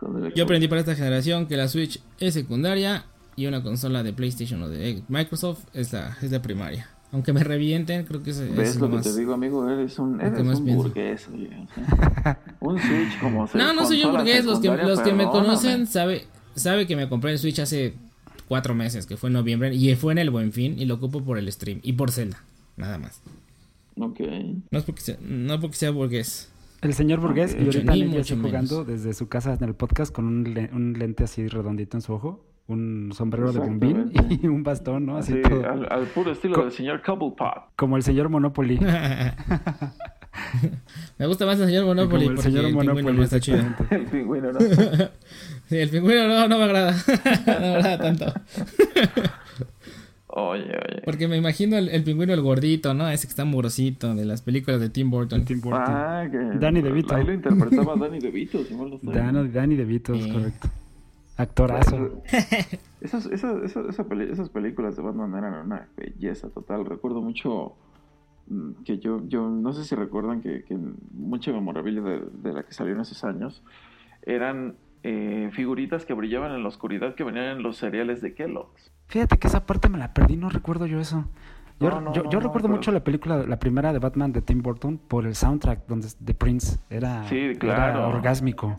Con el Yo aprendí para esta generación que la Switch es secundaria y una consola de PlayStation o de Microsoft es la, es la primaria. Aunque me revienten, creo que es, es ¿Ves lo que más- te digo, amigo? Eres un, eres un burgués. oye, un Switch como se- No, no soy un consola burgués. Los que, los que me conocen sabe, sabe que me compré el Switch hace cuatro meses, que fue en noviembre, y fue en el Buen Fin, y lo ocupo por el stream y por Zelda, nada más. Ok. No es porque sea, no porque sea burgués. El señor burgués Ok. y ahorita Ni mucho menos. jugando desde su casa en el podcast con un, le- un lente así redondito en su ojo, un sombrero de bombín y un bastón, ¿no? Así Sí, todo. al, al puro estilo Co- del señor Cobblepot. Como el señor Monopoly. me gusta más el señor Monopoly Como el porque señor el pingüino Monopoly, no está chido. El pingüino, ¿no? Sí, el pingüino no, no me agrada. no me agrada tanto. Oye, oye. Porque me imagino el, el pingüino el gordito, ¿no? Ese que está amorosito de las películas de Tim Burton. Tim Burton. Ah, que Danny DeVito. Ahí lo interpretaba Danny DeVito, si mal no estoy. Danny, Danny DeVito, es correcto. Actorazo. Esas, esas, esas, esas películas de Batman eran una belleza total. Recuerdo mucho mm, que yo, yo no sé si recuerdan que, que mucha memorabilia de, de la que salió en esos años eran eh, figuritas que brillaban en la oscuridad que venían en los cereales de Kellogg's. Fíjate que esa parte me la perdí, no recuerdo yo eso. Yo, No, no, yo, no, yo no, recuerdo mucho la película, la primera de Batman de Tim Burton, por el soundtrack donde de Prince. Era, Sí, era orgásmico.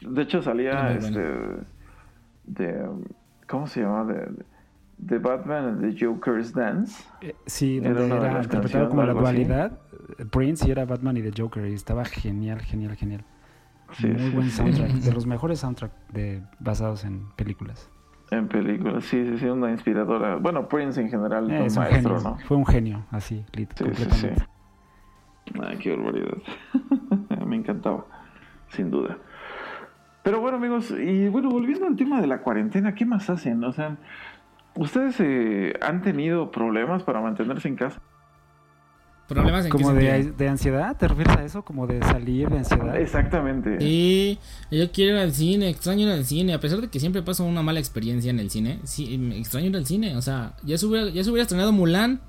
De hecho salía este de ¿cómo se llama? De, de Batman the Joker's Dance. Eh, sí, donde de era, interpretado como la así. dualidad. eh, Prince y era Batman y The Joker. Y estaba genial, genial, genial. Sí, Muy sí, buen sí. soundtrack. De los mejores soundtracks de, basados en películas. En películas, sí, sí, sí, una inspiradora. Bueno, Prince en general Eh, es un maestro, genio. ¿no? Fue un genio, así, lit, Sí, sí, sí. completamente. Ay, qué barbaridad. Me encantaba, sin duda. Pero bueno, amigos, y bueno, volviendo al tema de la cuarentena, ¿qué más hacen? O sea, ¿ustedes eh, han tenido problemas para mantenerse en casa? Problemas en qué ¿Como de, ansiedad? ¿Te refieres a eso? ¿Como de salir de ansiedad? Exactamente. Sí, yo quiero ir al cine, extraño ir al cine, a pesar de que siempre paso una mala experiencia en el cine, sí, me extraño ir al cine, o sea, ya se hubiera, ya se hubiera estrenado Mulan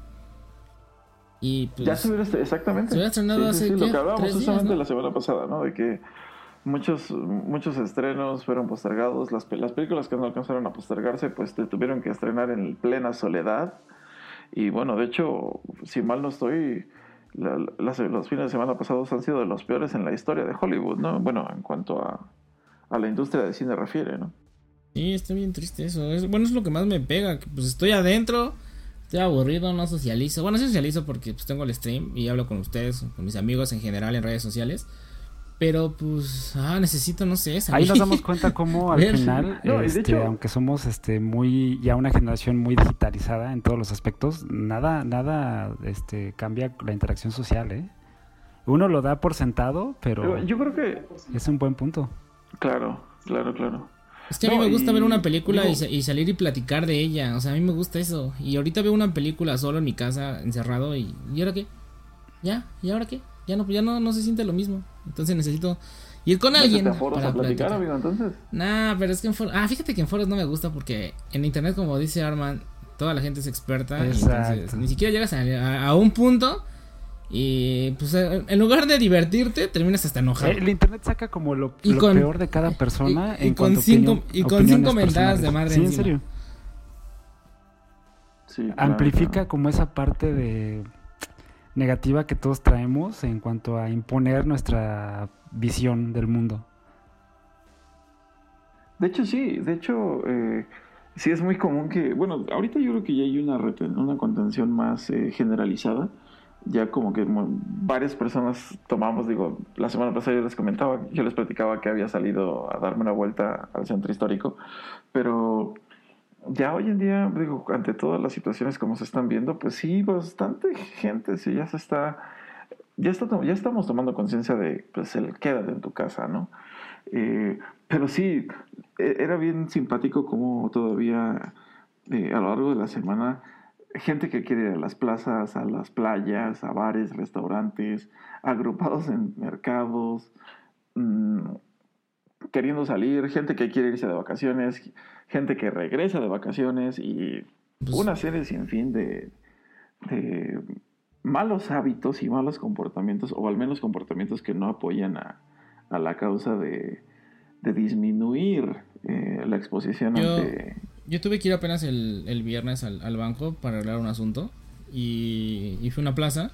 y pues... ya se hubiera, exactamente. se hubiera estrenado hace, lo ¿qué? que hablábamos ¿Tres días, justamente no? la semana pasada, ¿no? De que muchos, muchos estrenos fueron postergados, las, las películas que no alcanzaron a postergarse, pues tuvieron que estrenar en plena soledad. Y bueno, de hecho, si mal no estoy, la- las- los fines de semana pasados han sido de los peores en la historia de Hollywood, ¿no? Bueno, en cuanto a, a la industria del cine refiere, ¿no? Sí, está bien triste eso. Es, bueno, es lo que más me pega. Que pues estoy adentro, estoy aburrido, no socializo. Bueno, sí socializo porque pues tengo el stream y hablo con ustedes, con mis amigos en general en redes sociales. Pero pues, ah, necesito, no sé, Ahí salir. nos damos cuenta cómo al Ver. final, No, este, hecho- aunque somos este muy ya una generación muy digitalizada en todos los aspectos, nada nada este cambia la interacción social, ¿eh? Uno lo da por sentado, pero Pero yo creo que, es un buen punto. claro, claro, claro. Es que a mí No, me gusta y- ver una película y, y salir y platicar de ella. O sea, a mí me gusta eso. Y ahorita veo una película solo en mi casa, encerrado, y ¿y ahora qué? ¿Ya? ¿Y ahora qué? Ya no, ya no, no se siente lo mismo. Entonces necesito ir con alguien a foros para a platicar, platicar. amigo, entonces. Nah, pero es que en foros... Ah, fíjate que en foros no me gusta porque en internet, como dice Arman, toda la gente es experta. entonces ni siquiera llegas a, a- a un punto y pues eh, en lugar de divertirte, terminas hasta enojado. El internet saca como lo, Y lo con- peor de cada persona y- y en con cinco- opinión- y con cinco mentadas de madre Sí, en serio. Sí, claro, Amplifica claro. como esa parte de negativa que todos traemos en cuanto a imponer nuestra visión del mundo. De hecho, sí, de hecho, eh, sí es muy común que, bueno, ahorita yo creo que ya hay una, una contención más eh, generalizada. Ya como que varias personas tomamos, digo, la semana pasada yo les comentaba, yo les platicaba que había salido a darme una vuelta al centro histórico, pero ya hoy en día, digo, ante todas las situaciones como se están viendo, pues sí, bastante gente sí ya se está, ya, está, ya estamos tomando conciencia de, pues, el quédate en tu casa, ¿no? Eh, pero sí, e, era bien simpático como todavía eh, a lo largo de la semana, gente que quiere ir a las plazas, a las playas, a bares, restaurantes, agrupados en mercados, mm, queriendo salir, gente que quiere irse de vacaciones, gente que regresa de vacaciones y pues una serie sin fin de, de malos hábitos y malos comportamientos, o al menos comportamientos que no apoyan a, a la causa de, de disminuir eh, la exposición yo, ante... Yo tuve que ir apenas el, el viernes al, al, banco para arreglar un asunto y, y fue una plaza.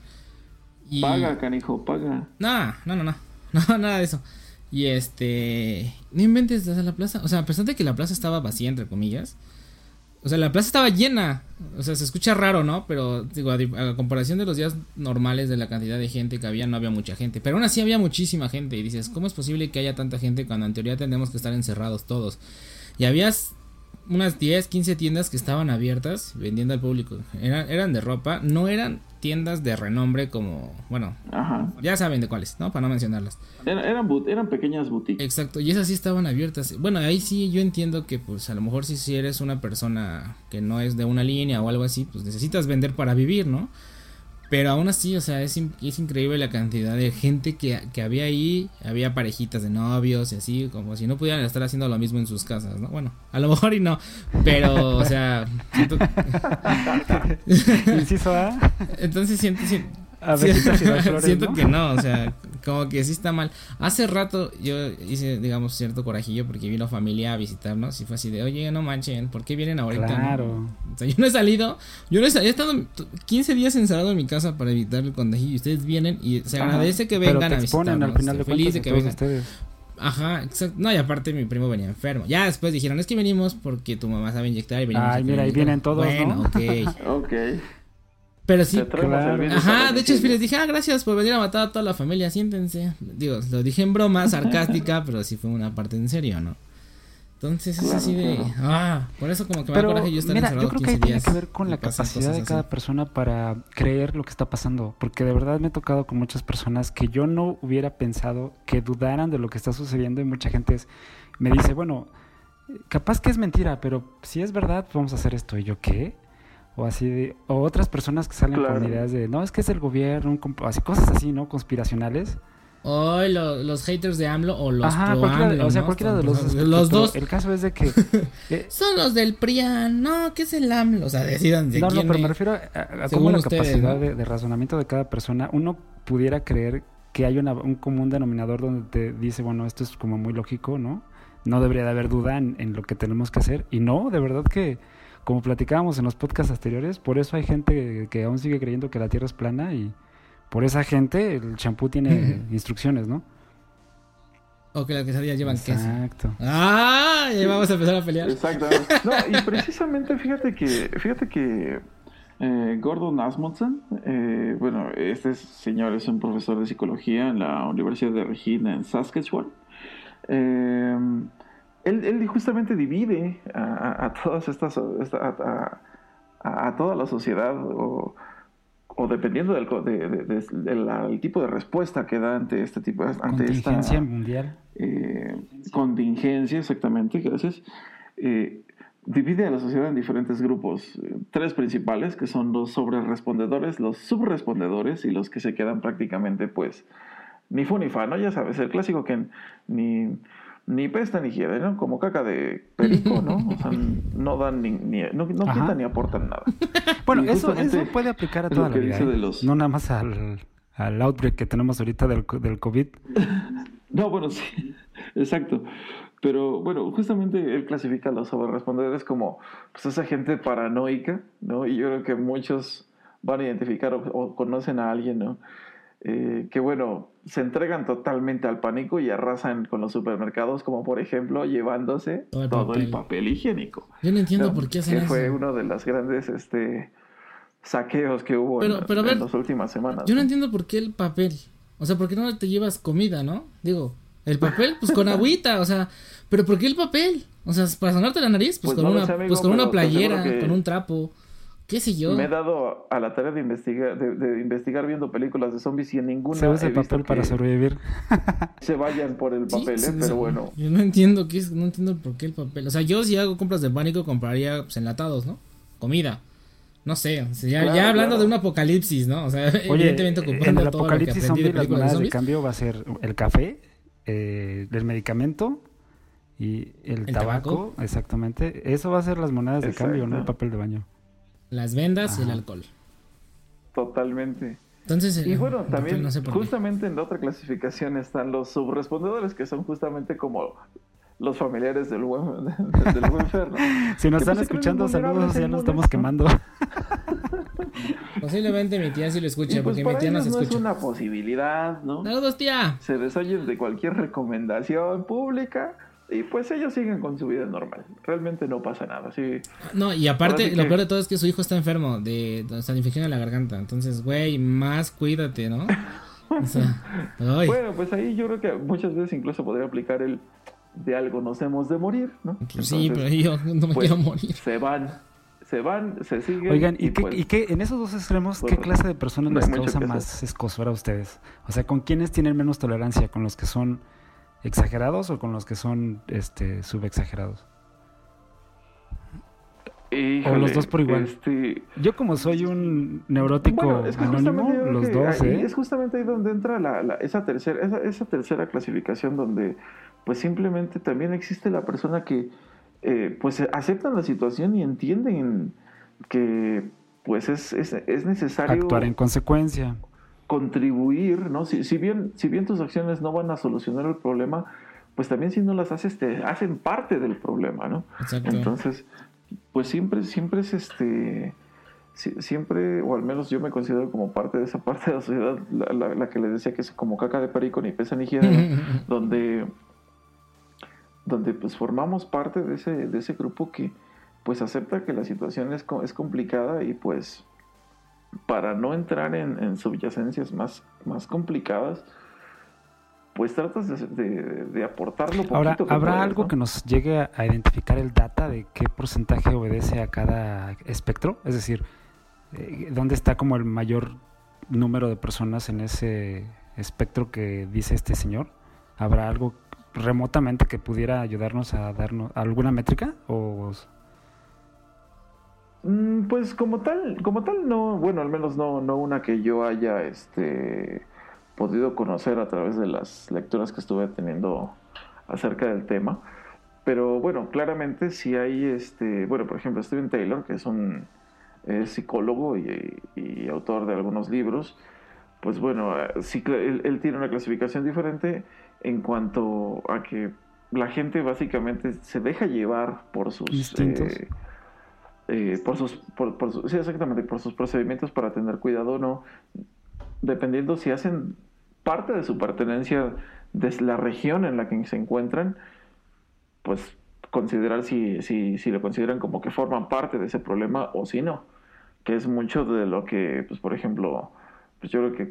Y... Paga, canijo, paga. No, no, no, no, nada de eso. Y este, no inventes la plaza, o sea, a pesar de que la plaza estaba vacía, entre comillas, o sea, la plaza estaba llena. O sea, se escucha raro, ¿no? Pero, digo, a, comparación de los días normales de la cantidad de gente que había, no había mucha gente. Pero aún así había muchísima gente. Y dices, ¿cómo es posible que haya tanta gente cuando en teoría tendremos que estar encerrados todos? Y habías unas 10, 15 tiendas que estaban abiertas vendiendo al público. Eran, eran de ropa, no eran tiendas de renombre como, bueno, Ajá. ya saben de cuáles, ¿no? Para no mencionarlas. Eran, eran, eran, pequeñas boutiques. Exacto, y esas sí estaban abiertas. Bueno, ahí sí yo entiendo que pues a lo mejor si, si eres una persona que no es de una línea o algo así, pues necesitas vender para vivir, ¿no? Pero aún así, o sea, es, es increíble la cantidad de gente que, que, había ahí. Había parejitas de novios y así, como si no pudieran estar haciendo lo mismo en sus casas, ¿no? Bueno, a lo mejor y no, pero, o sea... Siento... Inciso A. Entonces siento... siento a siento, flores, siento ¿no? que no, o sea, como que sí está mal. Hace rato yo hice, digamos, cierto corajillo porque vino familia a visitarnos y fue así de, oye, no manchen, ¿por qué vienen ahorita? Claro. O sea, yo no he salido, yo no he, salido, he estado 15 días encerrado en mi casa para evitar el contagio y ustedes vienen y se agradece que vengan Pero te a visitarnos. al final de feliz de que vengan. ustedes. Ajá, exacto. No, y aparte mi primo venía enfermo. Ya después dijeron, es que venimos porque tu mamá sabe inyectar y venimos Ay, a mira, ahí vienen todos, Bueno, ¿no? ok. Ok. Pero sí, claro. Ajá, de hecho les dije, ah, gracias por venir a matar a toda la familia, siéntense. Digo, lo dije en broma, sarcástica, pero sí fue una parte en serio, ¿no? Entonces es Claro, así de, claro. ah, por eso como que me da coraje yo estar mira, encerrado yo creo que 15 ahí tiene días que ver con la capacidad de cada así. persona para creer lo que está pasando. Porque de verdad me he tocado con muchas personas que yo no hubiera pensado que dudaran de lo que está sucediendo y mucha gente es- me dice, bueno, capaz que es mentira, pero si es verdad, vamos a hacer esto. Y yo, ¿qué? O así de, o otras personas que salen Claro. con ideas de, no, es que es el gobierno, un así cosas así, ¿no? Conspiracionales. O lo- los haters de AMLO o los Ajá, pro cualquiera de- AMLO, o sea, ¿no? cualquiera de los Los pero dos. El caso es de que... eh, Son los del PRIAN, no, ¿qué es el AMLO? O sea, decidan de no, no, quién pero es. me refiero a, a cómo la ustedes, capacidad ¿no? de, de razonamiento de cada persona, uno pudiera creer que hay una- un común denominador donde te dice, bueno, esto es como muy lógico, ¿no? No debería de haber duda en, en lo que tenemos que hacer. Y no, de verdad que, como platicábamos en los podcasts anteriores, por eso hay gente que aún sigue creyendo que la Tierra es plana y por esa gente el champú tiene instrucciones, ¿no? O que las quesadillas llevan queso. Exacto. Ah, ya vamos a empezar a pelear. Exactamente. No, y precisamente fíjate que, fíjate que eh, Gordon Asmundsen, eh, bueno, este señor es un profesor de psicología en la Universidad de Regina en Saskatchewan. Eh, él, él justamente divide a, a- a todas estas, esta- a, toda la sociedad o, o dependiendo del, de- de- del tipo de respuesta que da ante este tipo ante esta Contingencia mundial. eh, contingencia, exactamente, gracias, eh, divide a la sociedad en diferentes grupos, tres principales, que son los sobrerespondedores, los subrespondedores y los que se quedan prácticamente, pues, ni fu ni fa, ¿no? Ya sabes, el clásico que ni, ni pesta ni hiede, ¿no? Como caca de perico, ¿no? O sea, no dan ni, ni no, no quitan ni aportan nada. Bueno, eso, eso puede aplicar a toda la vida. ¿eh? los- No nada más al, al outbreak que tenemos ahorita del, del COVID. No, bueno, sí, exacto. Pero bueno, justamente él clasifica a los sobrerespondedores como pues, esa gente paranoica, ¿no? Y yo creo que muchos van a identificar o, o conocen a alguien, ¿no? Eh, que bueno, se entregan totalmente al pánico y arrasan con los supermercados, como por ejemplo llevándose todo el, papel. higiénico. Yo no entiendo por qué hacen que eso. fue uno de los grandes este, saqueos que hubo en, las últimas semanas. Yo no entiendo por qué el papel. O sea, ¿por qué no te llevas comida, no? Digo, el papel, pues con agüita, o sea, pero ¿por qué el papel? O sea, para sonarte la nariz, pues, pues con, una, pues con una playera, con un trapo. ¿Qué sé yo? Me he dado a la tarea de investigar, de, investigar viendo películas de zombies y en ninguna. Se usa el papel para sobrevivir. se vayan por el papel, ¿eh? pero bueno. Yo no entiendo qué es, no entiendo por qué el papel. O sea, yo si hago compras de pánico compraría pues, enlatados, ¿no? Comida. No sé, ya, hablando de un apocalipsis, ¿no? O sea, evidentemente ocupando en el apocalipsis zombie, las monedas de, cambio va a ser el café, eh, el medicamento y el, tabaco, exactamente. Eso va a ser las monedas de cambio, no el papel de baño las vendas y el alcohol. Totalmente. Entonces, y bueno, también justamente en la otra clasificación están los subrespondedores, que son justamente como los familiares del buen, del buen Si nos están pues, escuchando, saludos, ya nos estamos quemando. Posiblemente mi tía sí lo escucha, pues, porque mi tía nos escucha. No es una posibilidad, ¿no? Saludos, tía. Se desoyen de cualquier recomendación pública y pues ellos siguen con su vida normal. Realmente no pasa nada. Sí. No, y aparte, lo peor de todo es que su hijo está enfermo de, de, infección en la garganta. Entonces, güey, más cuídate, ¿no? bueno, pues ahí yo creo que muchas veces incluso podría aplicar el de algo nos hemos de morir, ¿no? Sí, pero yo no me pues, quiero morir. Se van, se van, se siguen. Oigan, ¿y, qué, pues, qué, en esos dos extremos, qué clase de personas les causa más escosor a ustedes? O sea, ¿con quiénes tienen menos tolerancia? ¿Con los que son exagerados o con los que son este subexagerados? o los dos por igual. Este, Yo como soy un neurótico anónimo, los dos, ¿eh? Es justamente ahí donde entra la, esa, tercera, esa, tercera clasificación donde pues simplemente también existe la persona que eh, pues aceptan la situación y entienden que pues es, es, es necesario... Actuar en consecuencia contribuir, ¿no? Si, si, bien, si bien tus acciones no van a solucionar el problema, pues también si no las haces, te hacen parte del problema, ¿no? Entonces, pues siempre, siempre es este, siempre, o al menos yo me considero como parte de esa parte de la sociedad, la, que les decía que es como caca de perico, ni pesa ni gira, donde, donde pues formamos parte de ese, de ese grupo que pues acepta que la situación es, es complicada y pues para no entrar en, subyacencias más, más complicadas, pues tratas de, de, aportarlo Ahora, ¿habrá algo que nos llegue a, identificar el data de qué porcentaje obedece a cada espectro? Es decir, eh, ¿dónde está como el mayor número de personas en ese espectro que dice este señor? ¿Habrá algo remotamente que pudiera ayudarnos a darnos alguna métrica? ¿O pues como tal, como tal no, bueno, al menos no, no una que yo haya este podido conocer a través de las lecturas que estuve teniendo acerca del tema. Pero bueno, claramente si hay este, bueno, por ejemplo, Steven Taylor, que es un psicólogo y, autor de algunos libros, pues bueno, sí, él, él, tiene una clasificación diferente en cuanto a que la gente básicamente se deja llevar por sus eh, por sus, por, exactamente, por sus procedimientos para tener cuidado o no, dependiendo si hacen parte de su pertenencia de la región en la que se encuentran, pues considerar si, si, si lo consideran como que forman parte de ese problema o si no, que es mucho de lo que, pues por ejemplo, pues yo creo que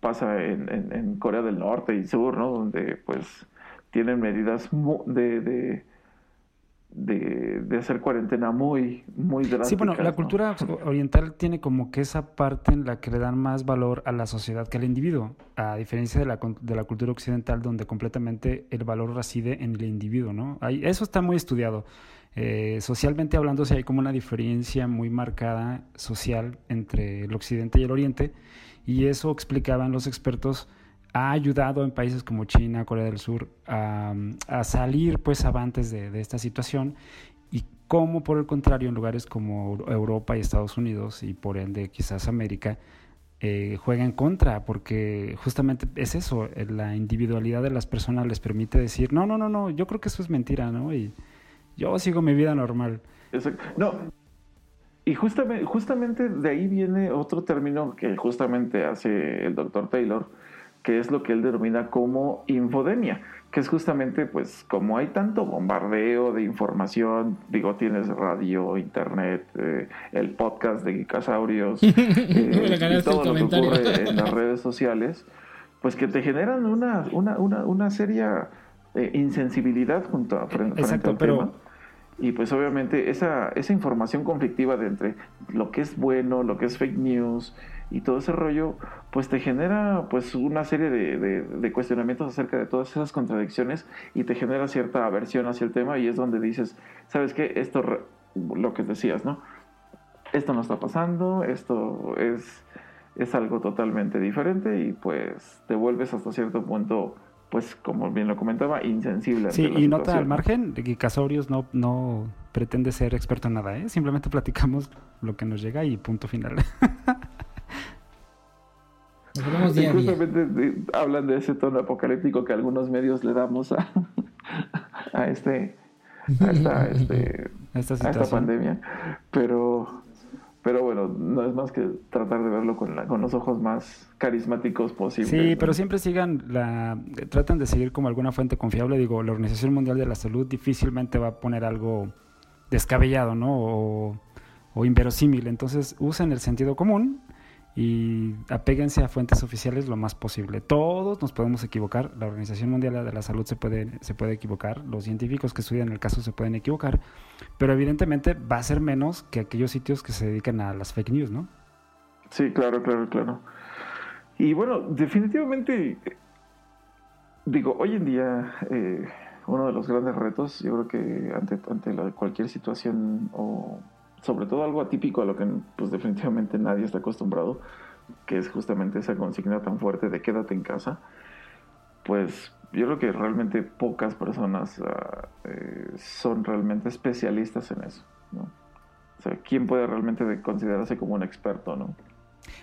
pasa en, Corea del Norte y Sur, ¿no? Donde pues tienen medidas de, de, hacer cuarentena muy, muy drástica. Sí, bueno, la cultura oriental tiene como que esa parte en la que le dan más valor a la sociedad que al individuo, a diferencia de la, de la cultura occidental donde completamente el valor reside en el individuo, ¿no? eso está muy estudiado. Eh, socialmente hablando, sí hay como una diferencia muy marcada social entre el occidente y el oriente, y eso explicaban los expertos ha ayudado en países como China, Corea del Sur a, salir pues avantes de, esta situación y cómo por el contrario en lugares como Europa y Estados Unidos y por ende quizás América eh, juega en contra porque justamente es eso, eh, la individualidad de las personas les permite decir no, no, no, no, yo creo que eso es mentira, ¿no? Y yo sigo mi vida normal. No, y justamente, justamente de ahí viene otro término que justamente hace el doctor Taylor, que es lo que él denomina como infodemia, que es justamente pues como hay tanto bombardeo de información, digo, tienes radio, internet, eh, el podcast de Gicasaurios, eh, y todo lo que ocurre en las redes sociales, pues que te generan una, una, una, una seria eh, insensibilidad junto a, frente, al tema. Y pues obviamente esa, esa información conflictiva de entre lo que es bueno, lo que es fake news, y todo ese rollo, pues te genera pues una serie de, cuestionamientos acerca de todas esas contradicciones y te genera cierta aversión hacia el tema y es donde dices, ¿sabes qué? Esto, lo que decías, ¿no? Esto no está pasando, esto es, es algo totalmente diferente y pues te vuelves hasta cierto punto pues como bien lo comentaba, insensible. Sí, y nota al margen, que Casorius no, no pretende ser experto en nada, ¿eh? simplemente platicamos lo que nos llega y punto final. justamente hablan de ese tono apocalíptico que algunos medios le damos a, a este a esta, este, esta, pandemia. Pero, pero bueno, no es más que tratar de verlo con, con los ojos más carismáticos posibles. Sí, pero siempre sigan la, tratan de seguir como alguna fuente confiable. Digo, la Organización Mundial de la Salud difícilmente va a poner algo descabellado, ¿no? O, o inverosímil. Entonces usen el sentido común y apéguense a fuentes oficiales lo más posible. Todos nos podemos equivocar, la Organización Mundial de la Salud se puede, se puede equivocar, los científicos que estudian el caso se pueden equivocar, pero evidentemente va a ser menos que aquellos sitios que se dedican a las fake news, ¿no? Sí, claro, claro, claro. Y bueno, definitivamente, digo, hoy en día eh, uno de los grandes retos, yo creo que ante, ante cualquier situación o sobre todo algo atípico a lo que pues definitivamente nadie está acostumbrado, que es justamente esa consigna tan fuerte de quédate en casa, pues yo creo que realmente pocas personas ah, eh, son realmente especialistas en eso. O sea, ¿quién puede realmente considerarse como un experto, no?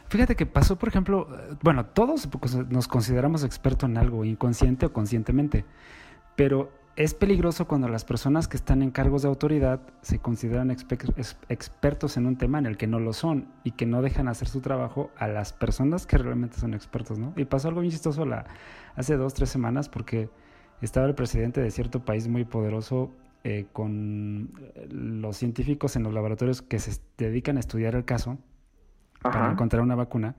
Fíjate que pasó, por ejemplo, bueno, todos nos consideramos expertos en algo, inconsciente o conscientemente, pero es peligroso cuando las personas que están en cargos de autoridad se consideran expertos en un tema en el que no lo son y que no dejan hacer su trabajo a las personas que realmente son expertos, ¿no? Y pasó algo bien chistoso la, hace dos, tres semanas porque estaba el presidente de cierto país muy poderoso eh, con los científicos en los laboratorios que se dedican a estudiar el caso para encontrar una vacuna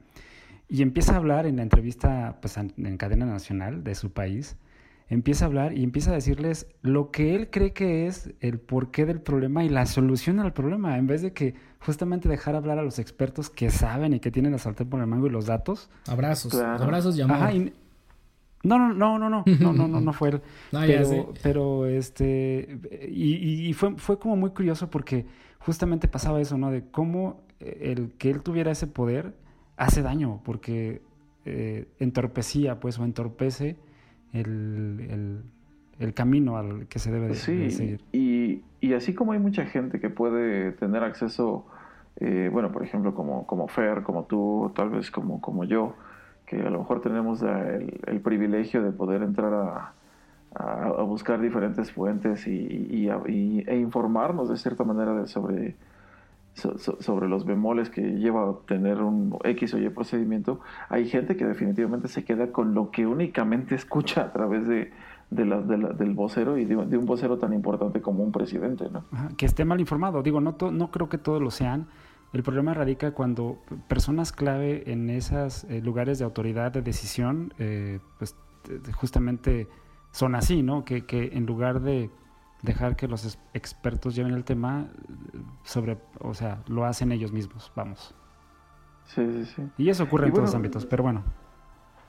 y empieza a hablar en la entrevista pues, en cadena nacional de su país empieza a hablar y empieza a decirles lo que él cree que es el porqué del problema y la solución al problema, en vez de que justamente dejar hablar a los expertos que saben y que tienen la sartén por el mango y los datos. Abrazos, abrazos llamados. No, no, no, no, no, no, no, no, no fue él. pero, pero este, y, y, fue, fue como muy curioso porque justamente pasaba eso, ¿no? De cómo el que él tuviera ese poder hace daño, porque eh, entorpecía, pues, o entorpece el, el, camino al que se debe de, seguir. Y, y, así como hay mucha gente que puede tener acceso, eh, bueno, por ejemplo, como, como Fer, como tú, tal vez como, como yo, que a lo mejor tenemos el, el privilegio de poder entrar a, a, buscar diferentes fuentes y, y, e informarnos de cierta manera de sobre sobre los bemoles que lleva a obtener un X o Y procedimiento, hay gente que definitivamente se queda con lo que únicamente escucha a través de, de la, del vocero y de, un vocero tan importante como un presidente. ¿no? que esté mal informado. Digo, no, no creo que todos lo sean. El problema radica cuando personas clave en esos eh, lugares de autoridad, de decisión, eh, pues justamente son así, ¿no? Que, que en lugar de dejar que los expertos lleven el tema sobre, o sea, lo hacen ellos mismos, vamos. Sí, sí, sí. Y eso ocurre en todos los ámbitos, pero bueno.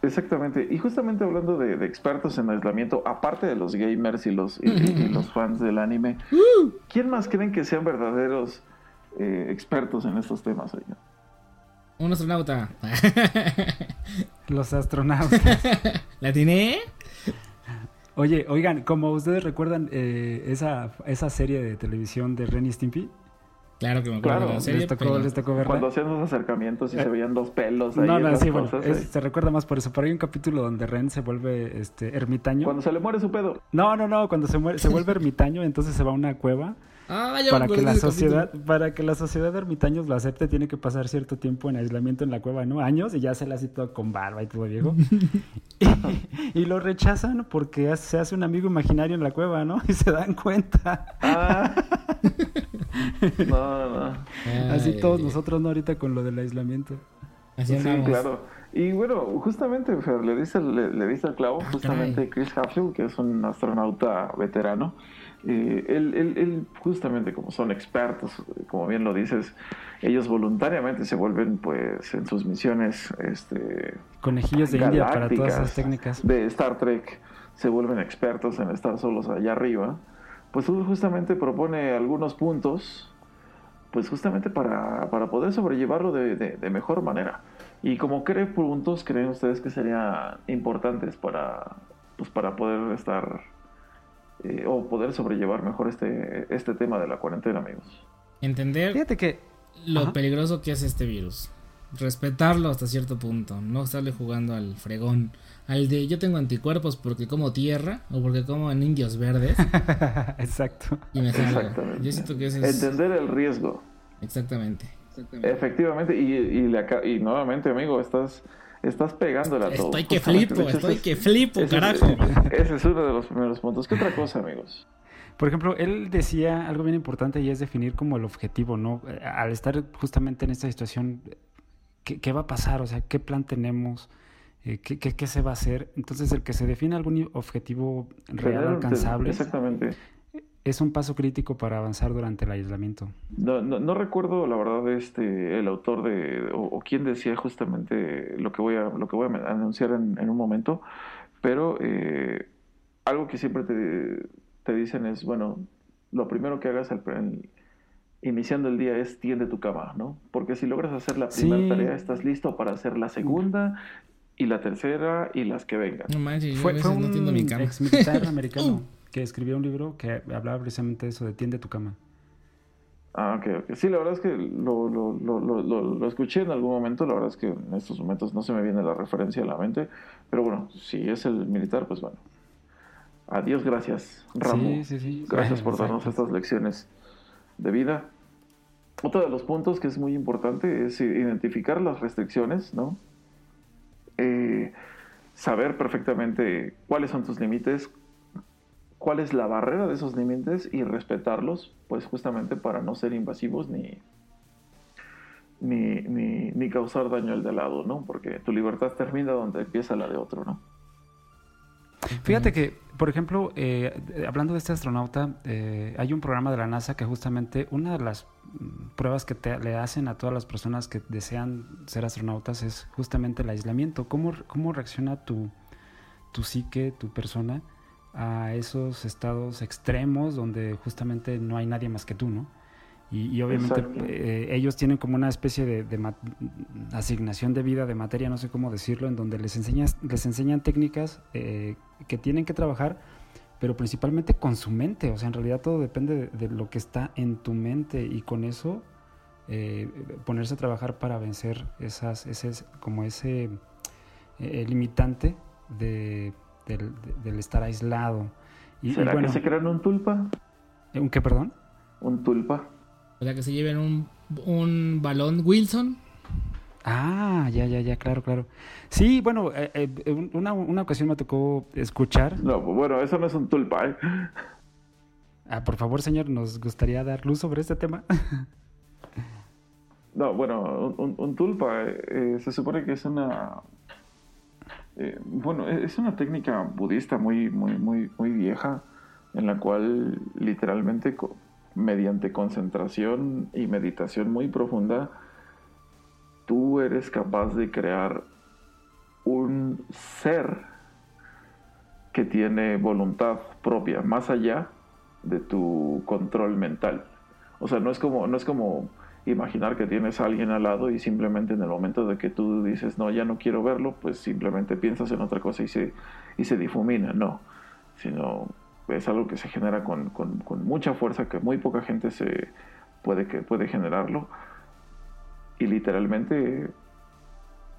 Exactamente. Y justamente hablando de, expertos en aislamiento, aparte de los gamers y los, y, los fans del anime, ¿quién más creen que sean verdaderos eh, expertos en estos temas? Un astronauta. los astronautas. ¿La tiene? Oye, oigan, como ustedes recuerdan eh, esa, esa serie de televisión de Ren y Stimpy. Claro que me acuerdo Claro, de la serie. les tocó, pero- les tocó. Cuando hacían sus acercamientos y Eh, se veían dos pelos ahí No, no, sí, bueno, es- se recuerda más por eso. Pero hay un capítulo donde Ren se vuelve este ermitaño. Cuando se le muere su pedo. No, no, no, cuando se, muere, se vuelve ermitaño, entonces se va a una cueva. Ah, ya me Para que, la sociedad, capítulo. para que la sociedad de ermitaños lo acepte, tiene que pasar cierto tiempo en aislamiento en la cueva, ¿no? Años, y ya se le hace todo con barba y todo viejo. y, y lo rechazan porque se hace un amigo imaginario en la cueva, ¿no? Y se dan cuenta. Ah. no, no. Así Ay, todos ay, nosotros, ¿no? Ahorita con lo del aislamiento. Así Sí, andamos. claro. Y bueno, justamente, Fer, le el- le, le diste el clavo, Ah, justamente. Chris Hadfield, que es un astronauta veterano. Eh, él, él- él, justamente como son expertos, como bien lo dices, ellos voluntariamente se vuelven, pues, en sus misiones, este, Conejillos de India para todas esas técnicas. de Star Trek se vuelven expertos en estar solos allá arriba, pues tú justamente propone algunos puntos, pues justamente para, para poder sobrellevarlo de, de- de mejor manera. Y como qué puntos creen ustedes que serían importantes para, pues para poder estar eh, o poder sobrellevar mejor este, este tema de la cuarentena, amigos? Entender Fíjate que lo Ajá. peligroso que es este virus. Respetarlo hasta cierto punto. No estarle jugando al fregón. Al de yo tengo anticuerpos porque como tierra o porque como en indios verdes Exacto. y me salgo. Exactamente. Yo siento que ese es. Entender el riesgo. Exactamente. Efectivamente, y, y, le aca- y nuevamente, amigo, estás, estás pegándole a todo. Estoy que Justamente, flipo, estoy ese que flipo, ese es- carajo. Ese es uno de los primeros puntos. ¿Qué otra cosa, amigos? Por ejemplo, él decía algo bien importante y es definir como el objetivo, ¿no? Al estar justamente en esta situación, ¿qué, qué va a pasar? O sea, ¿qué plan tenemos? Eh, ¿qué, qué, qué se va a hacer? Entonces, el que se define algún objetivo real alcanzable Exactamente. Es un paso crítico para avanzar durante el aislamiento. No, no, no recuerdo, la verdad, este, el autor de, o, o quién decía justamente lo que voy a, lo que voy a anunciar en, en un momento, pero eh, algo que siempre te, te dicen es, bueno, lo primero que hagas al, iniciando el día es tiende tu cama, ¿no? Porque si logras hacer la primera Sí. tarea, estás listo para hacer la segunda y la tercera y las que vengan. No manches, yo a Fue, veces fue no tiendo mi un cama. ex militar americano que escribió un libro que hablaba precisamente de eso, de tiende tu cama. Ah, ok, ok. Sí, la verdad es que lo, lo, lo, lo, escuché en algún momento, la verdad es que en estos momentos no se me viene la referencia a la mente, pero bueno, si es el militar, pues bueno. Adiós, gracias, Rambo. Sí, sí, sí. Gracias por darnos estas lecciones de vida. Otro de los puntos que es muy importante es identificar las restricciones, ¿no? Eh, saber perfectamente cuáles son tus límites, cuál es la barrera de esos límites y respetarlos, pues justamente para no ser invasivos ni, ni, ni, ni causar daño al de lado, ¿no? Porque tu libertad termina donde empieza la de otro, ¿no? Fíjate que, por ejemplo, eh, eh, hablando de este astronauta, eh, hay un programa de la NASA que justamente una de las mm, pruebas que te- le hacen a todas las personas que desean ser astronautas es justamente el aislamiento. ¿Cómo, cómo reacciona tu, tu psique, tu persona, a esos estados extremos donde justamente no hay nadie más que tú, ¿no? Y, y obviamente eh, ellos tienen como una especie de, asignación de vida, de materia, no sé cómo decirlo, en donde les, enseñas, les enseñan técnicas eh, que tienen que trabajar, pero principalmente con su mente. O sea, en realidad todo depende de, de lo que está en tu mente y con eso eh, ponerse a trabajar para vencer esas, ese, como ese limitante de, del, de- del estar aislado. Y, y ¿Será bueno, que se crean un tulpa? ¿un qué, perdón? Un tulpa. O sea, que se lleven un, un balón Wilson. Ah, ya, ya, ya, claro, claro. Sí, bueno, eh, eh, un- una, una ocasión me tocó escuchar. No, bueno, eso no es un tulpa, ¿eh? Ah, por favor, señor, nos gustaría dar luz sobre este tema. No, bueno, un, un- un tulpa eh, se supone que es una... eh, bueno, e- es una técnica budista muy, muy, muy, muy vieja en la cual literalmente mediante concentración y meditación muy profunda tú eres capaz de crear un ser que tiene voluntad propia más allá de tu control mental. O sea, no es como, no es como imaginar que tienes a alguien al lado y simplemente en el momento de que tú dices, no, ya no quiero verlo, pues simplemente piensas en otra cosa y se, y se difumina. No, sino es algo que se genera con, con- mucha fuerza que muy poca gente se, puede, que, puede generarlo. Y literalmente,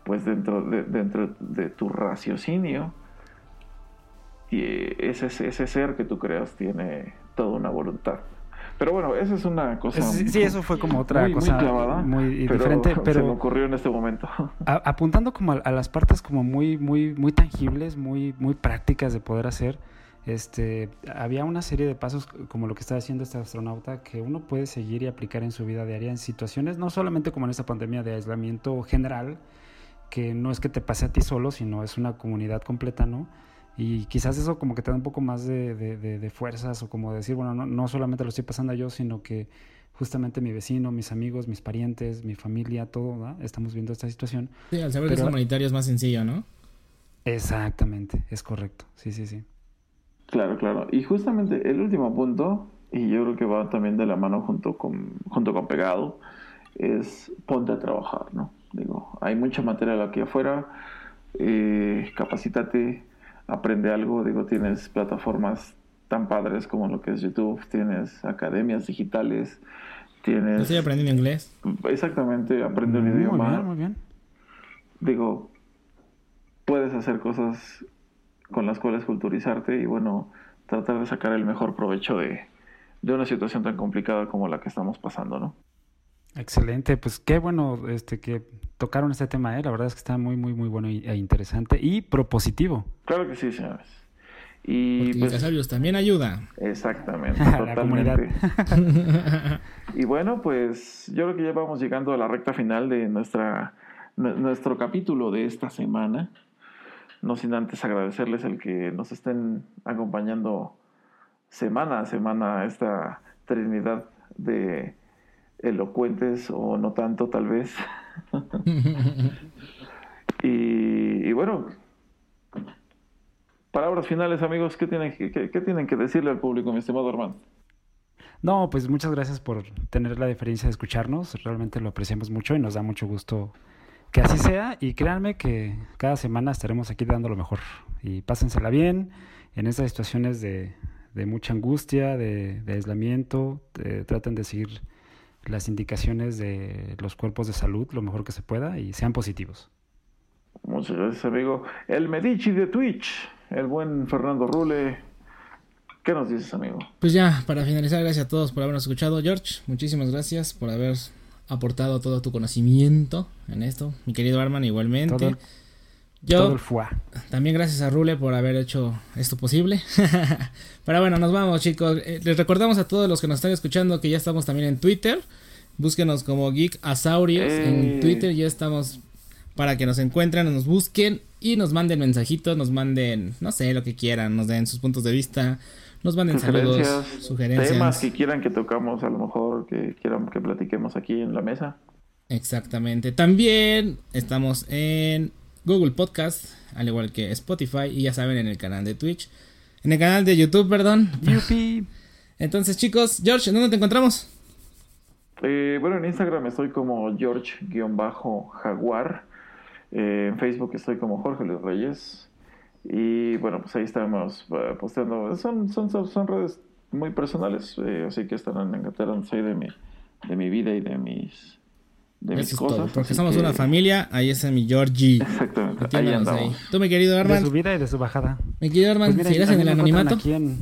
pues dentro de, dentro de tu raciocinio, ese, ese ser que tú creas tiene toda una voluntad. Pero bueno, esa es una cosa. Sí, eso fue como otra muy, cosa muy, clavada, muy diferente. Pero se me ocurrió en este momento. A, apuntando como a, a, las partes como muy, muy, muy tangibles, muy, muy prácticas de poder hacer. Este, había una serie de pasos como lo que está haciendo este astronauta que uno puede seguir y aplicar en su vida diaria en situaciones, no solamente como en esta pandemia de aislamiento general, que no es que te pase a ti solo, sino es una comunidad completa, ¿no? Y quizás eso como que te da un poco más de, de, de, de fuerzas o como decir, bueno, no, no, solamente lo estoy pasando yo, sino que justamente mi vecino, mis amigos, mis parientes, mi familia, todo, ¿verdad? estamos viendo esta situación. Sí, al saber Pero, que es humanitario es más sencillo, ¿no? Exactamente, es correcto, sí, sí, sí. Claro, claro. Y justamente el último punto, y yo creo que va también de la mano junto con, junto con pegado, es ponte a trabajar, ¿no? Digo, hay mucha material aquí afuera, eh, capacítate, aprende algo, digo, tienes plataformas tan padres como lo que es YouTube, tienes academias digitales, tienes... Estoy aprendiendo inglés. Exactamente, aprende un idioma. Muy bien, muy bien. Digo, puedes hacer cosas con las cuales culturizarte y bueno, tratar de sacar el mejor provecho de, de una situación tan complicada como la que estamos pasando, ¿no? Excelente, pues qué bueno este que tocaron este tema, ¿eh? la verdad es que está muy, muy, muy bueno e interesante y propositivo. Claro que sí, señores. Y Porque pues, sabios también ayuda. Exactamente, totalmente. y bueno, pues yo creo que ya vamos llegando a la recta final de nuestra nuestro capítulo de esta semana. No sin antes agradecerles el que nos estén acompañando semana a semana esta trinidad de elocuentes o no tanto tal vez. y, y, bueno, palabras finales amigos, ¿qué tienen, qué, qué tienen que decirle al público, mi estimado Armando? No, pues muchas gracias por tener la diferencia de escucharnos, realmente lo apreciamos mucho y nos da mucho gusto que así sea y créanme que cada semana estaremos aquí dando lo mejor y pásensela bien en estas situaciones de, de mucha angustia, de, de aislamiento, de, traten de seguir las indicaciones de los cuerpos de salud lo mejor que se pueda y sean positivos. Muchas gracias, amigo. El Medici de Twitch, el buen Fernando Rule. ¿Qué nos dices, amigo? Pues ya, para finalizar, gracias a todos por habernos escuchado. George, muchísimas gracias por haber aportado todo tu conocimiento en esto. Mi querido Arman, igualmente. Todo Yo, todo el foie. También gracias a Rule por haber hecho esto posible. Pero bueno, nos vamos, chicos. Eh, les recordamos a todos los que nos están escuchando que ya estamos también en Twitter. Búsquenos como Geek Asaurios Eh. en Twitter. Ya estamos para que nos encuentren, nos busquen y nos manden mensajitos, nos manden, no sé, lo que quieran, nos den sus puntos de vista, nos manden saludos, Sugerencias, sugerencias. temas que quieran que tocamos, a lo mejor que quieran que platiquemos aquí en la mesa. Exactamente. También estamos en Google Podcast, al igual que Spotify, y ya saben, en el canal de Twitch. En el canal de YouTube, perdón. Yupi. Entonces, chicos, George, ¿dónde te encontramos? Eh, bueno, en Instagram estoy como George-Jaguar. Eh, en Facebook estoy como Jorge Luis Reyes. Y bueno, pues ahí estamos eh, posteando. Son, son, son, son redes muy personales, eh, así que estarán enterándose ahí de mi, de mi vida y de mis, de mis Eso es cosas. todo, porque somos que- una familia. Ahí está mi Georgie. Exactamente, ahí Entiéndanos ahí. Tú, mi querido De Arman, su vida y de su bajada. mi querido Arman, Pues ¿seguirás en el anonimato? Aquí en...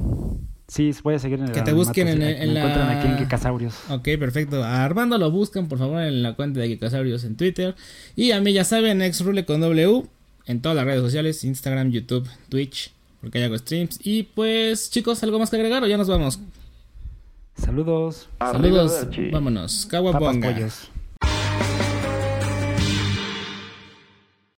Sí, voy a seguir en el Que te busquen en el- en me encuentran la- aquí en Geekasaurios. Ok, perfecto. A Armando lo buscan, por favor, en la cuenta de Geekasaurios en Twitter. Y a mí, ya saben, Exrule con W en todas las redes sociales: Instagram, YouTube, Twitch, porque ahí hago streams. Y pues, chicos, ¿algo más que agregar o ya nos vamos? Saludos. Saludos, vámonos. Pollos.